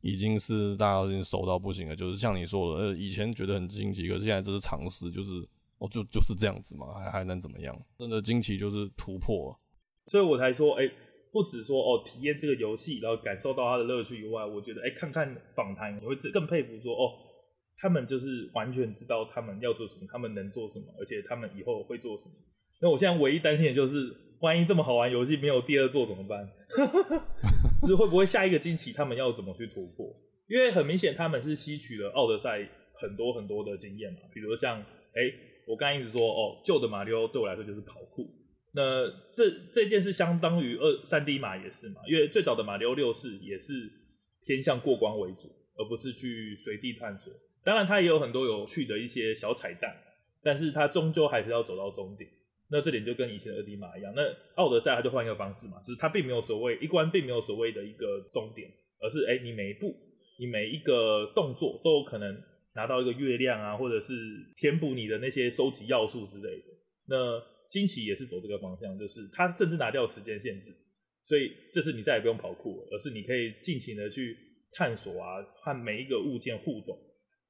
已经是大家已经熟到不行了。就是像你说的，以前觉得很惊奇，可是现在这是常识，就是。哦，就就是这样子嘛，还还能怎么样？真的惊奇就是突破，所以我才说，哎、欸，不止说哦，体验这个游戏，然后感受到它的乐趣以外，我觉得，哎、看看访谈，你会更佩服说，哦，他们就是完全知道他们要做什么，他们能做什么，而且他们以后会做什么。那我现在唯一担心的就是，万一这么好玩游戏没有第二座怎么办？就是会不会下一个惊奇，他们要怎么去突破？因为很明显他们是吸取了奥德赛很多很多的经验嘛，比如像，哎、我刚才一直说哦，旧的马里奥对我来说就是跑酷。那这这件事相当于二三 D 马也是嘛，因为最早的马六六四也是偏向过关为主，而不是去随地探索。当然，它也有很多有趣的一些小彩蛋，但是它终究还是要走到终点。那这点就跟以前的二 D 马一样。那奥德赛它就换一个方式嘛，就是它并没有所谓一关，并没有所谓的一个终点，而是哎、你每一步，你每一个动作都有可能。拿到一个月亮啊，或者是填补你的那些收集要素之类的。那惊奇也是走这个方向，就是它甚至拿掉时间限制，所以这次你再也不用跑酷了，而是你可以尽情的去探索啊，和每一个物件互动。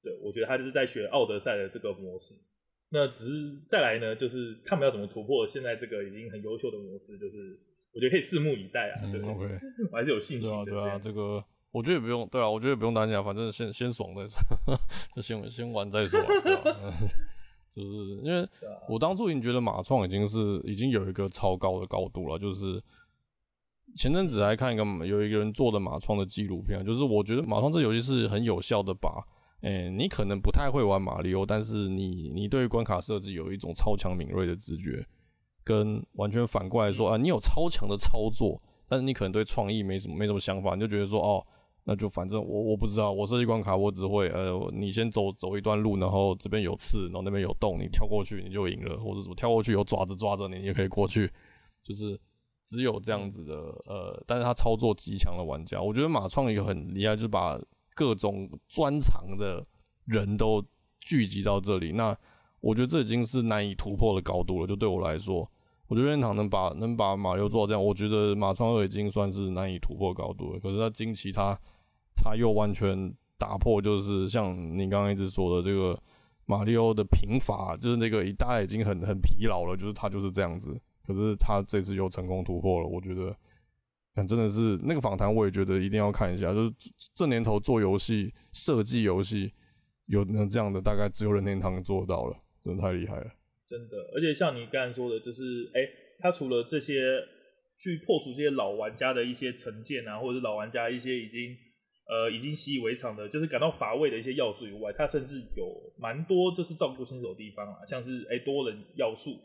对，我觉得他就是在学奥德赛的这个模式。那只是再来呢，就是他们要怎么突破现在这个已经很优秀的模式，就是我觉得可以拭目以待啊。对，对，，OK，我还是有信心的。对啊，对啊，这个。我觉得也不用，对啊，我觉得也不用担心啊，反正先先爽再说，就先先玩再说，对吧？是？因为我当初已经觉得马创已经是已经有一个超高的高度了，就是前阵子还看一个有一个人做的马创的纪录片，就是我觉得马创这游戏是很有效的把，诶、欸，你可能不太会玩马里奥，但是你你对于关卡设置有一种超强敏锐的直觉，跟完全反过来说啊，你有超强的操作，但是你可能对创意没什么没什么想法，你就觉得说哦。那就反正我我不知道，我设计关卡我只会呃，你先走走一段路，然后这边有刺，然后那边有洞，你跳过去你就赢了，或者什么跳过去有爪子抓着你，也可以过去，就是只有这样子的呃，但是他操作极强的玩家，我觉得马创也很厉害，就是把各种专长的人都聚集到这里，那我觉得这已经是难以突破的高度了，就对我来说，我觉得任堂能把能把马六做到这样，我觉得马创二已经算是难以突破高度了，可是他惊奇他。他又完全打破，就是像你刚刚一直说的这个马里奥的贫乏，就是那个大家已经很很疲劳了，就是他就是这样子。可是他这次又成功突破了，我觉得，但真的是那个访谈，我也觉得一定要看一下。就是这年头做游戏、设计游戏有那这样的，大概只有任天堂做到了，真的太厉害了。真的，而且像你刚才说的，就是哎、他除了这些去破除这些老玩家的一些成见啊，或者是老玩家一些已经。呃已经习以为常的，就是感到乏味的一些要素以外，它甚至有蛮多就是照顾新手的地方啊，像是哎、欸、多人要素，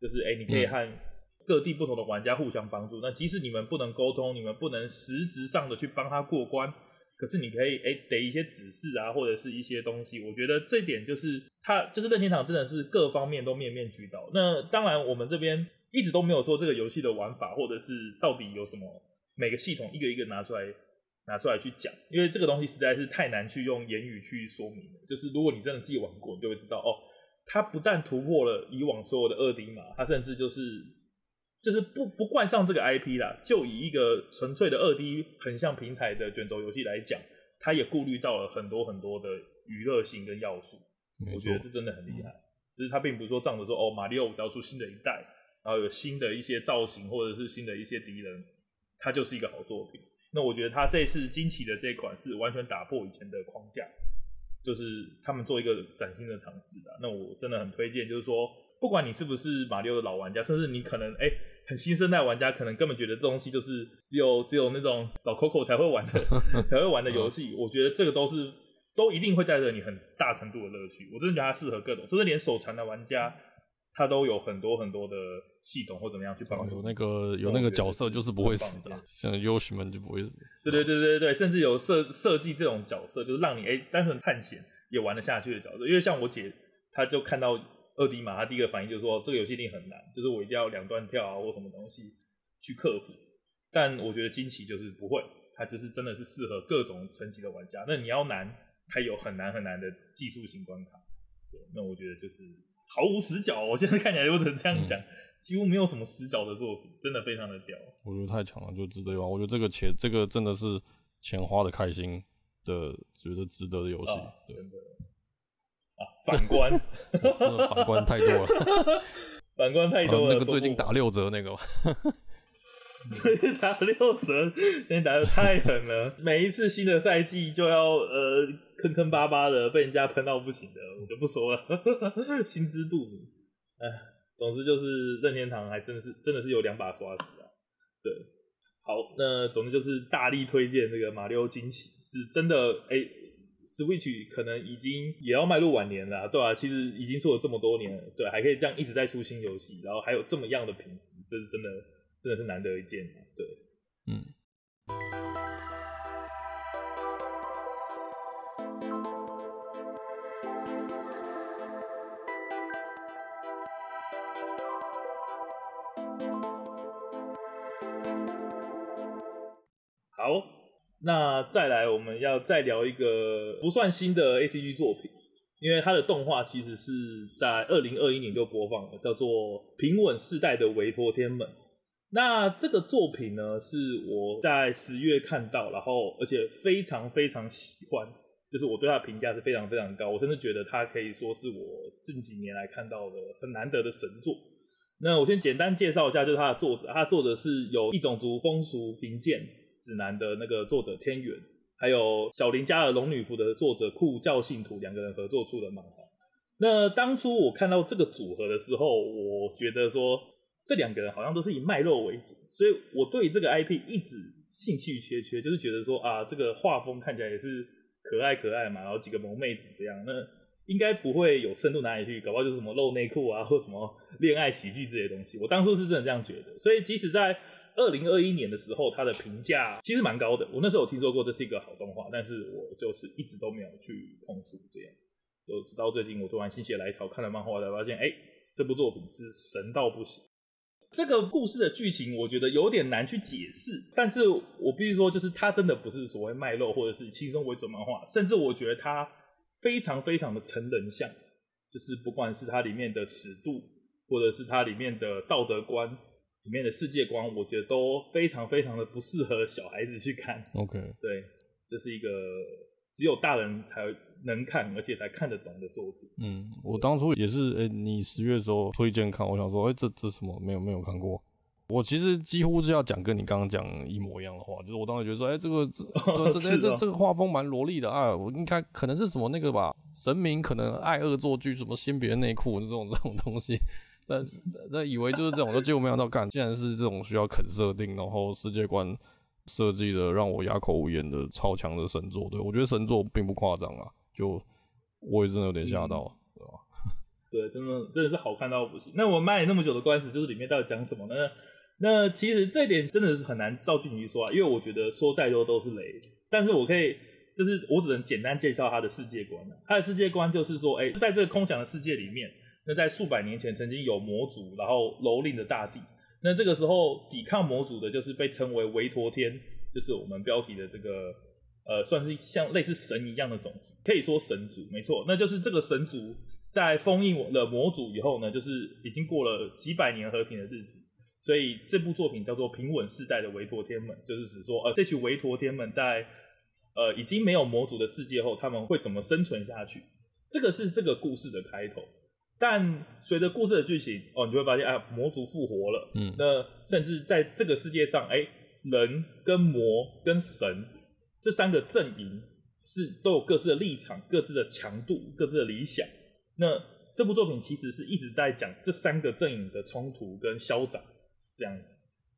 就是哎、欸、你可以和各地不同的玩家互相帮助。嗯、那即使你们不能沟通，你们不能实质上的去帮他过关。可是你可以诶给一些指示啊，或者是一些东西，我觉得这点就是它就是任天堂真的是各方面都面面俱到。那当然我们这边一直都没有说这个游戏的玩法，或者是到底有什么每个系统一个一个拿出来拿出来去讲，因为这个东西实在是太难去用言语去说明了。就是如果你真的自己玩过，你就会知道哦，它不但突破了以往所有的二 D 嘛，它甚至就是。就是不不冠上这个 IP 啦，就以一个纯粹的二 D 横向平台的卷轴游戏来讲，它也顾虑到了很多很多的娱乐性跟要素。我觉得这真的很厉害。嗯、就是它并不是说仗着说哦，马里奥只要出新的一代，然后有新的一些造型或者是新的一些敌人，它就是一个好作品。那我觉得他这次惊奇的这一款是完全打破以前的框架，就是他们做一个崭新的尝试的。那我真的很推荐，就是说不管你是不是马里奥的老玩家，甚至你可能哎。欸很新生代玩家可能根本觉得这东西就是只有只有那种老 Coco 才会玩的 才会玩的游戏，我觉得这个都是都一定会带着你很大程度的乐趣。我真的觉得它适合各种，甚至连手残的玩家，他都有很多很多的系统或怎么样去帮助。有那个有那个角色就是不会死的，像们就不会死。对对对对对，甚至有设设计这种角色，就是让你哎、欸、单纯探险也玩得下去的角色。因为像我姐，她就看到。二 D 嘛，她第一个反应就是说这个游戏一定很难，就是我一定要两段跳啊或什么东西去克服。但我觉得惊奇就是不会，它就是真的是适合各种层级的玩家。那你要难，它有很难很难的技术型关卡。对，那我觉得就是毫无死角。我现在看起来又只能这样讲，嗯、几乎没有什么死角的作品，真的非常的屌。我觉得太强了，就值得玩。我觉得这个钱，这个真的是钱花的开心的，觉得值得的游戏。啊、对。真的啊，反观，反观太多了，反观太多了。啊、那个最近打六折那个，最近打六折，最近打的太狠了。每一次新的赛季就要呃坑坑巴巴的被人家喷到不行的，我就不说了，心知肚明。哎，总之就是任天堂还真的是真的是有两把刷子啊。对，好，那总之就是大力推荐这个马里奥惊奇，是真的哎。Switch 可能已经也要迈入晚年了，对啊，其实已经做了这么多年了，对，还可以这样一直在出新游戏，然后还有这么样的品质，这是真的，真的是难得一见，对，嗯。好。那再来，我们要再聊一个不算新的 ACG 作品，因为它的动画其实是在二零二一年就播放了，叫做《平稳世代的维托天门》。那这个作品呢，是我在十月看到，然后而且非常非常喜欢，就是我对它的评价是非常非常高，我甚至觉得它可以说是我近几年来看到的很难得的神作。那我先简单介绍一下，就是它的作者，它的作者是有异种族风俗评鉴。指南的那个作者天元，还有小林家的龙女仆的作者酷教信徒两个人合作出的漫画。那当初我看到这个组合的时候，我觉得说这两个人好像都是以卖肉为主，所以我对这个 IP 一直兴趣缺缺，就是觉得说啊，这个画风看起来也是可爱可爱嘛，然后几个萌妹子这样，那应该不会有深度哪里去，搞不好就是什么露内裤啊，或什么恋爱喜剧这些东西。我当初是真的这样觉得，所以即使在二零二一年的时候，它的评价其实蛮高的。我那时候有听说过这是一个好动画，但是我就是一直都没有去碰触这样。就直到最近，我突然心血来潮看了漫画，才发现，哎、这部作品是神到不行。这个故事的剧情我觉得有点难去解释，但是我必须说，就是它真的不是所谓卖肉或者是轻松为准漫画，甚至我觉得它非常非常的成人像，就是不管是它里面的尺度，或者是它里面的道德观。里面的世界观，我觉得都非常非常的不适合小孩子去看。OK，对，这是一个只有大人才能看，而且才看得懂的作品。嗯，我当初也是，哎、欸，你十月的时候推荐看，我想说，哎、欸，这这什么没有没有看过。我其实几乎是要讲跟你刚刚讲一模一样的话，就是我当时觉得说，哎、欸，这个这、哦、这这、哦、这这个画风蛮萝莉的啊，我应该可能是什么那个吧，神明可能爱恶作剧，什么掀别人内裤这种这种东西。但但以为就是这种，都结果没想到，干竟然是这种需要肯设定，然后世界观设计的让我哑口无言的超强的神作。对，我觉得神作并不夸张啊，就我也真的有点吓到，嗯、对吧？对，真的真的是好看到不行。那我卖了那么久的关子，就是里面到底讲什么呢？那其实这一点真的是很难照剧情说啊，因为我觉得说再多都是雷。但是我可以，就是我只能简单介绍他的世界观。他的世界观就是说，哎，在这个空想的世界里面，那在数百年前曾经有魔族，然后蹂躏的大地。那这个时候抵抗魔族的，就是被称为维陀天，就是我们标题的这个，呃，算是像类似神一样的种族，可以说神族，没错。那就是这个神族在封印了魔族以后呢，就是已经过了几百年和平的日子。所以这部作品叫做《平稳世代的维陀天们》，就是指说，呃，这群维陀天们在呃已经没有魔族的世界后，他们会怎么生存下去？这个是这个故事的开头。但随着故事的剧情，哦，你就会发现，啊，魔族复活了。嗯，那甚至在这个世界上，哎，人跟魔跟神这三个阵营是都有各自的立场、各自的强度、各自的理想。那这部作品其实是一直在讲这三个阵营的冲突跟消长。这样子，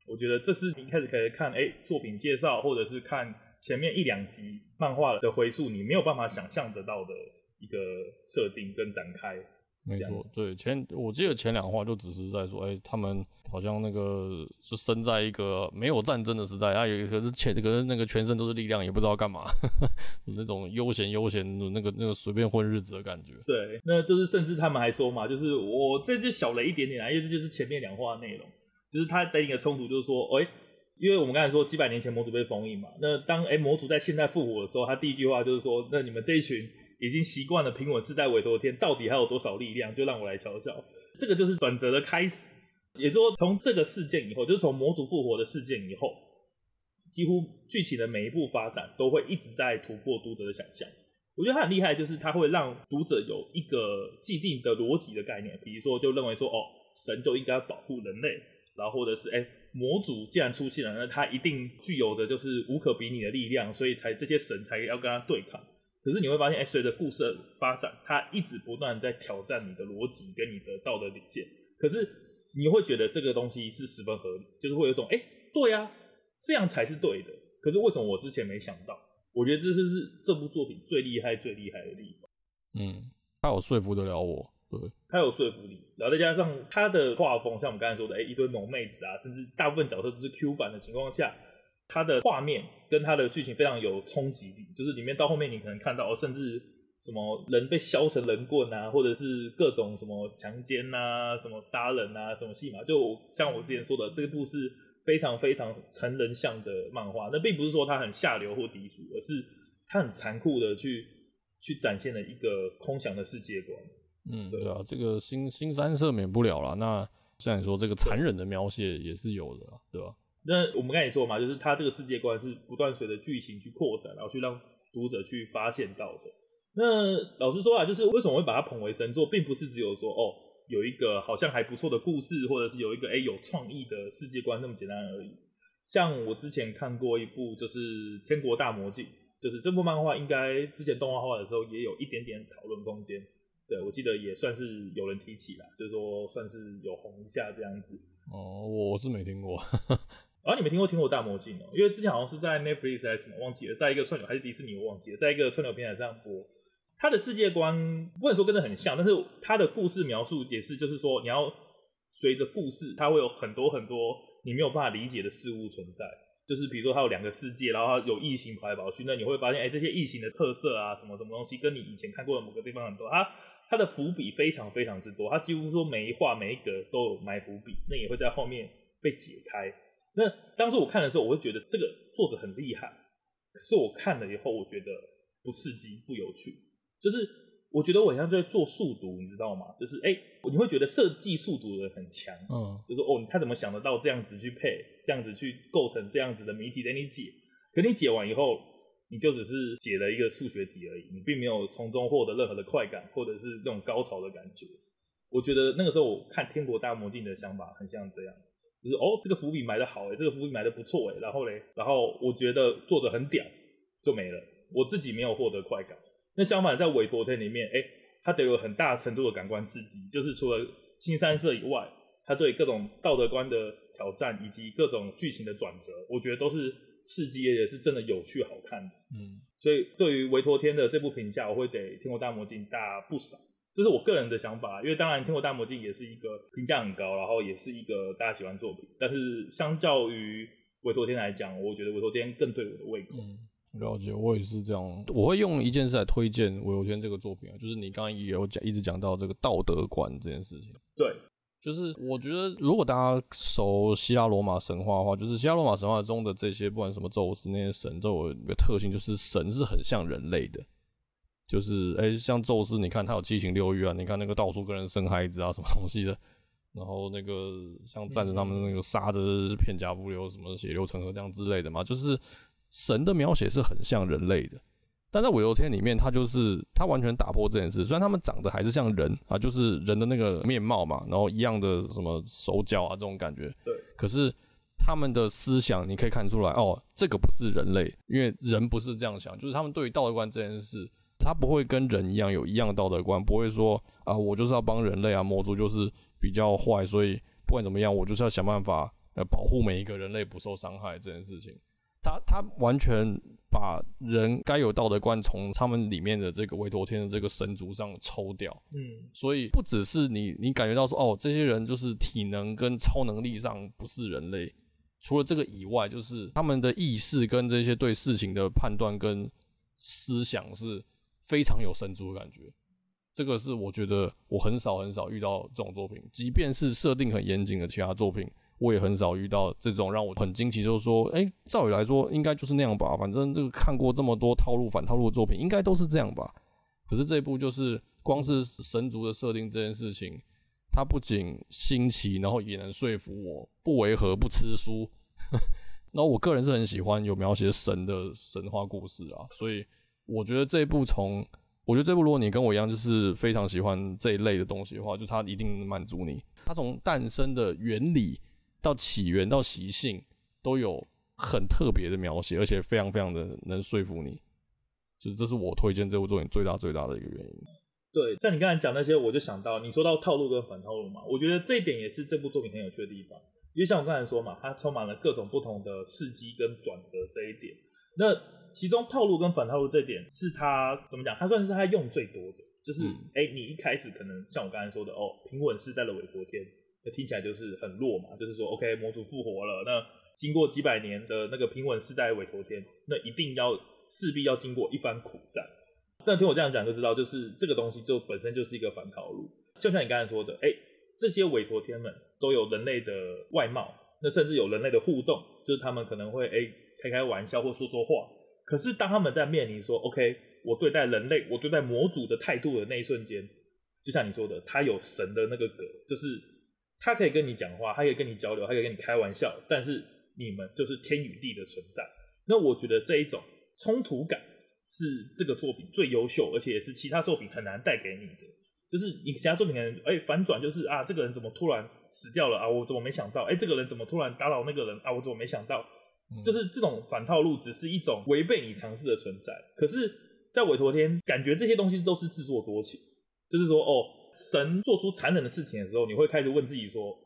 我觉得这是你一开始可以看哎作品介绍，或者是看前面一两集漫画的回溯，你没有办法想象得到的一个设定跟展开。没错，对前我记得前两话就只是在说，哎，他们好像那个是生在一个没有战争的时代，啊，有一个是全，可是那个全身都是力量，也不知道干嘛，那种悠闲悠闲的那个那个随便混日子的感觉。对，那就是甚至他们还说嘛，就是我这就小了一点点啊，因为这就是前面两话内容。就是他带领的冲突，就是说，哎、欸，因为我们刚才说几百年前魔族被封印嘛，那当哎、欸、魔族在现在复活的时候，他第一句话就是说，那你们这一群已经习惯了平稳世代维陀天，到底还有多少力量？就让我来瞧瞧。这个就是转折的开始，也就是说，从这个事件以后，就是从魔族复活的事件以后，几乎剧情的每一步发展都会一直在突破读者的想象。我觉得他很厉害，就是他会让读者有一个既定的逻辑的概念，比如说就认为说，哦，神就应该保护人类。然后或者是哎，魔族既然出现了，那他一定具有的就是无可比拟的力量，所以才这些神才要跟他对抗。可是你会发现，哎，随着故事的发展，它一直不断在挑战你的逻辑跟你的道德底线。可是你会觉得这个东西是十分合理，就是会有一种哎，对呀，这样才是对的。可是为什么我之前没想到？我觉得这就是这部作品最厉害、最厉害的地方。嗯，他有说服得了我。对，他有说服力，然后再加上他的画风，像我们刚才说的，哎，一堆萌妹子啊，甚至大部分角色都是 Q 版的情况下，他的画面跟他的剧情非常有冲击力，就是里面到后面你可能看到，甚至什么人被削成人棍啊，或者是各种什么强奸啊，什么杀人啊，什么戏码，就像我之前说的，这部是非常非常成人向的漫画，那并不是说它很下流或低俗，而是它很残酷的去去展现了一个空想的世界观。嗯，对啊，这个新新三色免不了了。那虽然说这个残忍的描写也是有的，对吧？那我们刚才也说嘛，就是他这个世界观是不断随着剧情去扩展，然后去让读者去发现到的。那老实说啊，就是为什么会把它捧为神作，并不是只有说哦，有一个好像还不错的故事，或者是有一个哎有创意的世界观那么简单而已。像我之前看过一部就是《天国大魔境》，就是这部漫画应该之前动画化的时候也有一点点讨论空间。对，我记得也算是有人提起啦，就是说算是有红一下这样子。哦，我是没听过。然后、你没听过《听过大魔镜》哦？因为之前好像是在 Netflix 还是什么忘记了，在一个串流还是迪士尼我忘记了，在一个串流平台上播。它的世界观不能说跟着很像，但是它的故事描述也是，就是说你要随着故事，它会有很多很多你没有办法理解的事物存在。就是比如说它有两个世界，然后它有异形跑来跑去，那你会发现，哎，这些异形的特色啊，什么什么东西，跟你以前看过的某个地方很多。它它的伏笔非常非常之多，它几乎说每一画每一格都有埋伏笔，那也会在后面被解开。那当时我看的时候，我会觉得这个作者很厉害，可是我看了以后，我觉得不刺激、不有趣。就是我觉得我好像在做速读，你知道吗？就是哎，你会觉得设计速读的人很强，嗯，就是哦，他怎么想得到这样子去配，这样子去构成这样子的谜题给你解？可你解完以后。你就只是解了一个数学题而已，你并没有从中获得任何的快感，或者是那种高潮的感觉。我觉得那个时候我看《天国大魔镜》的想法很像这样，就是哦，这个伏笔埋得好诶，这个伏笔埋得不错诶，然后嘞，然后我觉得作者很屌，就没了。我自己没有获得快感。那相反，在《韦陀天》里面，诶，它得有很大程度的感官刺激，就是除了新三色以外，它对各种道德观的挑战以及各种剧情的转折，我觉得都是。刺激，也是真的有趣好看的。嗯，所以对于韦陀天的这部评价，我会给《天国大魔镜》大不少。这是我个人的想法，因为当然《天国大魔镜》也是一个评价很高，然后也是一个大家喜欢作品。但是相较于维陀天来讲，我觉得维陀天更对我的胃口。嗯，了解，我也是这样。我会用一件事来推荐维陀天这个作品啊，就是你刚刚也有讲，一直讲到这个道德观这件事情。对，就是我觉得如果大家熟希腊罗马神话的话，就是希腊罗马神话中的这些，不管什么宙斯那些神，都有一个特性，就是神是很像人类的。就是哎、欸，像宙斯，你看他有七情六欲啊，你看那个到处跟人生孩子啊，什么东西的。然后那个像战神他们那个杀的片甲不留，什么血流成河这样之类的嘛。就是神的描写是很像人类的，但在韦游天里面，他就是他完全打破这件事。虽然他们长得还是像人啊，就是人的那个面貌嘛，然后一样的什么手脚啊这种感觉。对。可是他们的思想，你可以看出来哦，这个不是人类，因为人不是这样想，就是他们对于道德观这件事。他不会跟人一样有一样的道德观，不会说啊，我就是要帮人类啊，魔族就是比较坏，所以不管怎么样，我就是要想办法呃保护每一个人类不受伤害这件事情。他他完全把人该有道德观从他们里面的这个维陀天的这个神族上抽掉。嗯，所以不只是你你感觉到说哦，这些人就是体能跟超能力上不是人类，除了这个以外，就是他们的意识跟这些对事情的判断跟思想是。非常有神族的感觉，这个是我觉得我很少很少遇到这种作品，即便是设定很严谨的其他作品，我也很少遇到这种让我很惊奇，就是说，哎，照理来说应该就是那样吧，反正这个看过这么多套路反套路的作品，应该都是这样吧。可是这一部就是光是神族的设定这件事情，它不仅新奇，然后也能说服我，不违和，不吃书。然后我个人是很喜欢有描写神的神话故事啊，所以。我觉得这部从，我觉得这部如果你跟我一样，就是非常喜欢这一类的东西的话，就它一定满足你。它从诞生的原理到起源到习性，都有很特别的描写，而且非常非常的能说服你。就是这是我推荐这部作品最大最大的一个原因。对，像你刚才讲那些，我就想到你说到套路跟反套路嘛，我觉得这一点也是这部作品很有趣的地方。因为像我刚才说嘛，它充满了各种不同的刺激跟转折这一点。那其中套路跟反套路这点是他怎么讲？他算是他用最多的，就是哎、嗯欸，你一开始可能像我刚才说的哦，平稳世代的韦陀天，那听起来就是很弱嘛，就是说 OK，魔族复活了，那经过几百年的那个平稳世代的韦陀天，那一定要势必要经过一番苦战。那听我这样讲就知道，就是这个东西就本身就是一个反套路，就像你刚才说的，哎、欸，这些韦陀天们都有人类的外貌，那甚至有人类的互动，就是他们可能会哎、欸、开开玩笑或说说话。可是当他们在面临说 “OK”，我对待人类，我对待魔族的态度的那一瞬间，就像你说的，他有神的那个格，就是他可以跟你讲话，他可以跟你交流，他可以跟你开玩笑，但是你们就是天与地的存在。那我觉得这一种冲突感是这个作品最优秀，而且也是其他作品很难带给你的。就是你其他作品可能哎、反转，就是啊这个人怎么突然死掉了啊，我怎么没想到？哎、这个人怎么突然打倒那个人啊，我怎么没想到？就是这种反套路，只是一种违背你常识的存在。可是，在韦陀天，感觉这些东西都是自作多情。就是说，哦，神做出残忍的事情的时候，你会开始问自己说，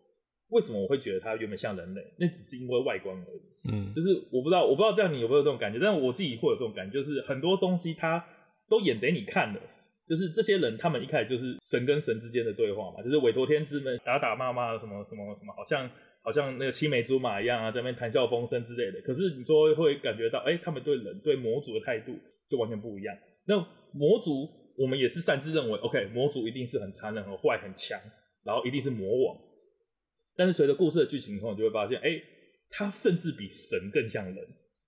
为什么我会觉得他原本像人类？那只是因为外观而已。嗯，就是我不知道，我不知道这样你有没有这种感觉？但是我自己会有这种感觉，就是很多东西他都演给你看的。就是这些人，他们一开始就是神跟神之间的对话嘛，就是韦陀天之门打打骂骂，什么什么什么，好像。好像那个青梅竹马一样啊，在那边谈笑风生之类的。可是你说会感觉到，哎、他们对人、对魔族的态度就完全不一样。那魔族，我们也是擅自认为，OK，魔族一定是很残忍、很坏、很强，然后一定是魔王。但是随着故事的剧情后，你就会发现，哎、他甚至比神更像人。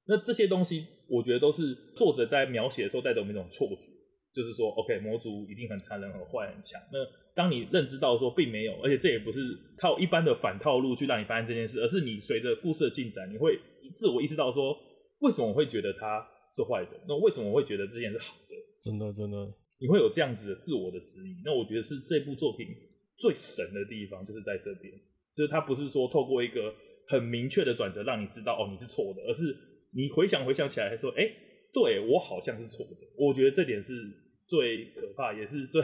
那这些东西，我觉得都是作者在描写的时候带给我们一种错觉，就是说，OK，魔族一定很残忍、很坏、很强。那当你认知到说并没有，而且这也不是靠一般的反套路去让你发现这件事，而是你随着故事的进展，你会自我意识到说，为什么我会觉得他是坏的？那为什么我会觉得这件事好的？真的，真的，你会有这样子的自我的质疑。那我觉得是这部作品最神的地方，就是在这边，就是它不是说透过一个很明确的转折让你知道哦你是错的，而是你回想回想起来说，哎、欸，对我好像是错的。我觉得这点是最可怕，也是最。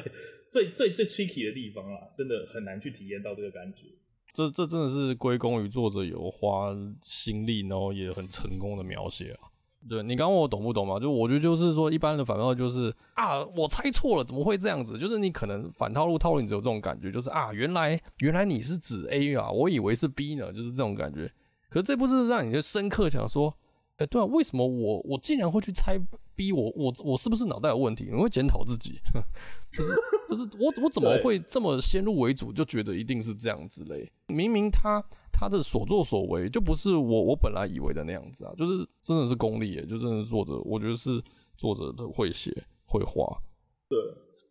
最最最 tricky 的地方啦，真的很难去体验到这个感觉。这这真的是归功于作者有花心力，然后也很成功的描写啊。对，你刚问我懂不懂嘛？就我觉得就是说，一般的反套路就是啊，我猜错了，怎么会这样子？就是你可能反套路套路，你只有这种感觉，就是啊，原来原来你是指 A 啊，我以为是 B 呢，就是这种感觉。可是这部是让你就深刻想说，哎，对啊，为什么我我竟然会去猜 B？我我我是不是脑袋有问题？你会检讨自己，就是就是我我怎么会这么先入为主，就觉得一定是这样之类？明明他。他的所作所为就不是我我本来以为的那样子啊，就是真的是功利耶，就真的是作者，我觉得是作者的会写会画。对，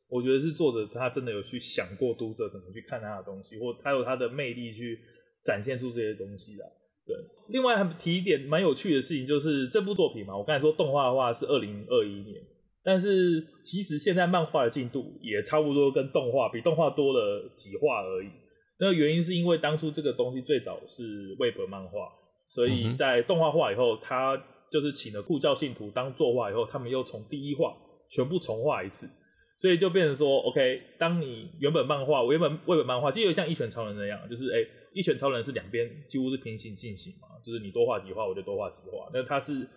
我觉得是作者他真的有去想过读者怎么去看他的东西，或他有他的魅力去展现出这些东西来。对，另外还提一点蛮有趣的事情，就是这部作品嘛，我刚才说动画的话是二零二一年，但是其实现在漫画的进度也差不多跟动画比动画多了几画而已。那个原因是因为当初这个东西最早是 Web 漫画，所以在动画化以后，他就是请了故教信徒当作画以后，他们又从第一画全部重画一次，所以就变成说，OK，当你原本漫画，我原本 Web 漫画，就有像一拳超人那样，就是哎、欸，一拳超人是两边几乎是平行进行嘛，就是你多画几画，我就多画几画。那他是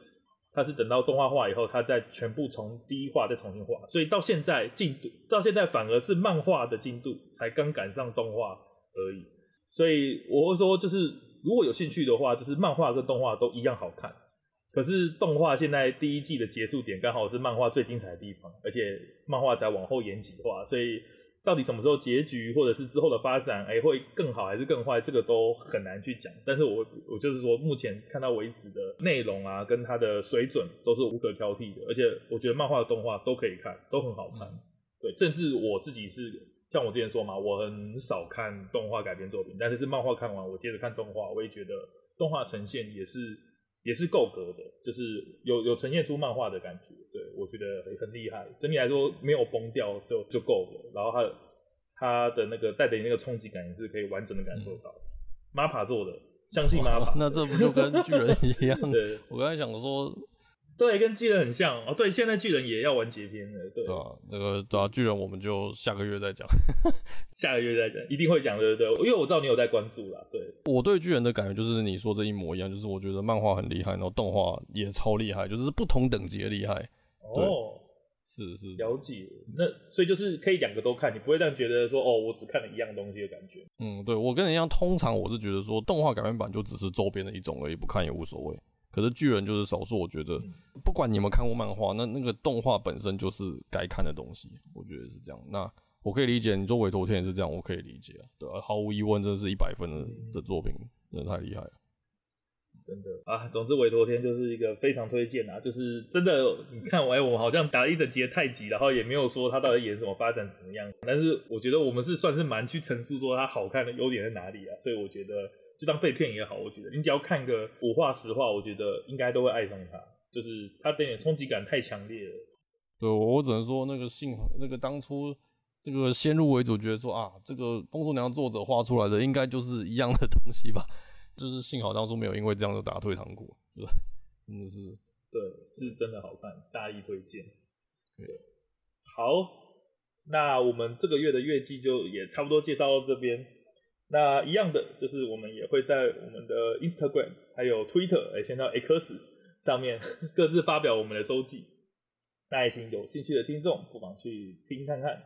他是等到动画化以后，他再全部从第一画再重新画，所以到现在进度到现在反而是漫画的进度才刚赶上动画。而已，所以我会说，就是如果有兴趣的话，就是漫画跟动画都一样好看。可是动画现在第一季的结束点刚好是漫画最精彩的地方，而且漫画才往后延几画，所以到底什么时候结局，或者是之后的发展，哎，会更好还是更坏，这个都很难去讲。但是我我就是说，目前看到为止的内容啊，跟它的水准都是无可挑剔的，而且我觉得漫画的动画都可以看，都很好看。对，甚至我自己是。像我之前说嘛，我很少看动画改编作品，但是是漫画看完，我接着看动画，我也觉得动画呈现也是也是够格的，就是有有呈现出漫画的感觉，对，我觉得很厉害。整体来说没有崩掉就就够了，然后它它的那个带给你那个冲击感也是可以完整的感受到。MAPPA 做的，相信 MAPPA。那这不就跟巨人一样？的，我刚才想说。对，跟巨人很像哦。对，现在巨人也要完结篇了。对，对啊，那个对啊，巨人我们就下个月再讲，下个月再讲，一定会讲的。对，因为我知道你有在关注啦。对，我对巨人的感觉就是你说这一模一样，就是我觉得漫画很厉害，然后动画也超厉害，就是不同等级的厉害。哦，是是，了解。那所以就是可以两个都看，你不会让觉得说哦，我只看了一样东西的感觉。嗯，对，我跟你一样，通常我是觉得说动画改编版就只是周边的一种而已，不看也无所谓。可是巨人就是少数，我觉得不管你有没有看过漫画，那那个动画本身就是该看的东西，我觉得是这样。那我可以理解，你说委托天也是这样，我可以理解啊。对啊，毫无疑问，真的是一百分的的作品，真的太厉害了。真的啊，总之委托天就是一个非常推荐啊，就是真的，你看完我们好像打了一整集的太极，然后也没有说他到底演什么发展怎么样，但是我觉得我们是算是蛮去陈述说他好看的优点在哪里啊，所以我觉得。就当被骗也好，我觉得你只要看个五话十话，我觉得应该都会爱上他。就是他对你的冲击感太强烈了。对，我只能说那个幸好那个当初这个先入为主，觉得说啊，这个风速娘作者画出来的应该就是一样的东西吧。就是幸好当初没有因为这样就打退堂鼓，对，真的是对，是真的好看，大力推荐。对，好，那我们这个月的月季就也差不多介绍到这边。那一样的，就是我们也会在我们的 Instagram 还有 Twitter，哎，先到 X 上面各自发表我们的周记。那也请有兴趣的听众不妨去听看看。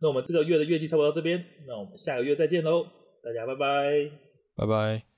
那我们这个月的月季差不多到这边，那我们下个月再见喽，大家拜拜，拜拜。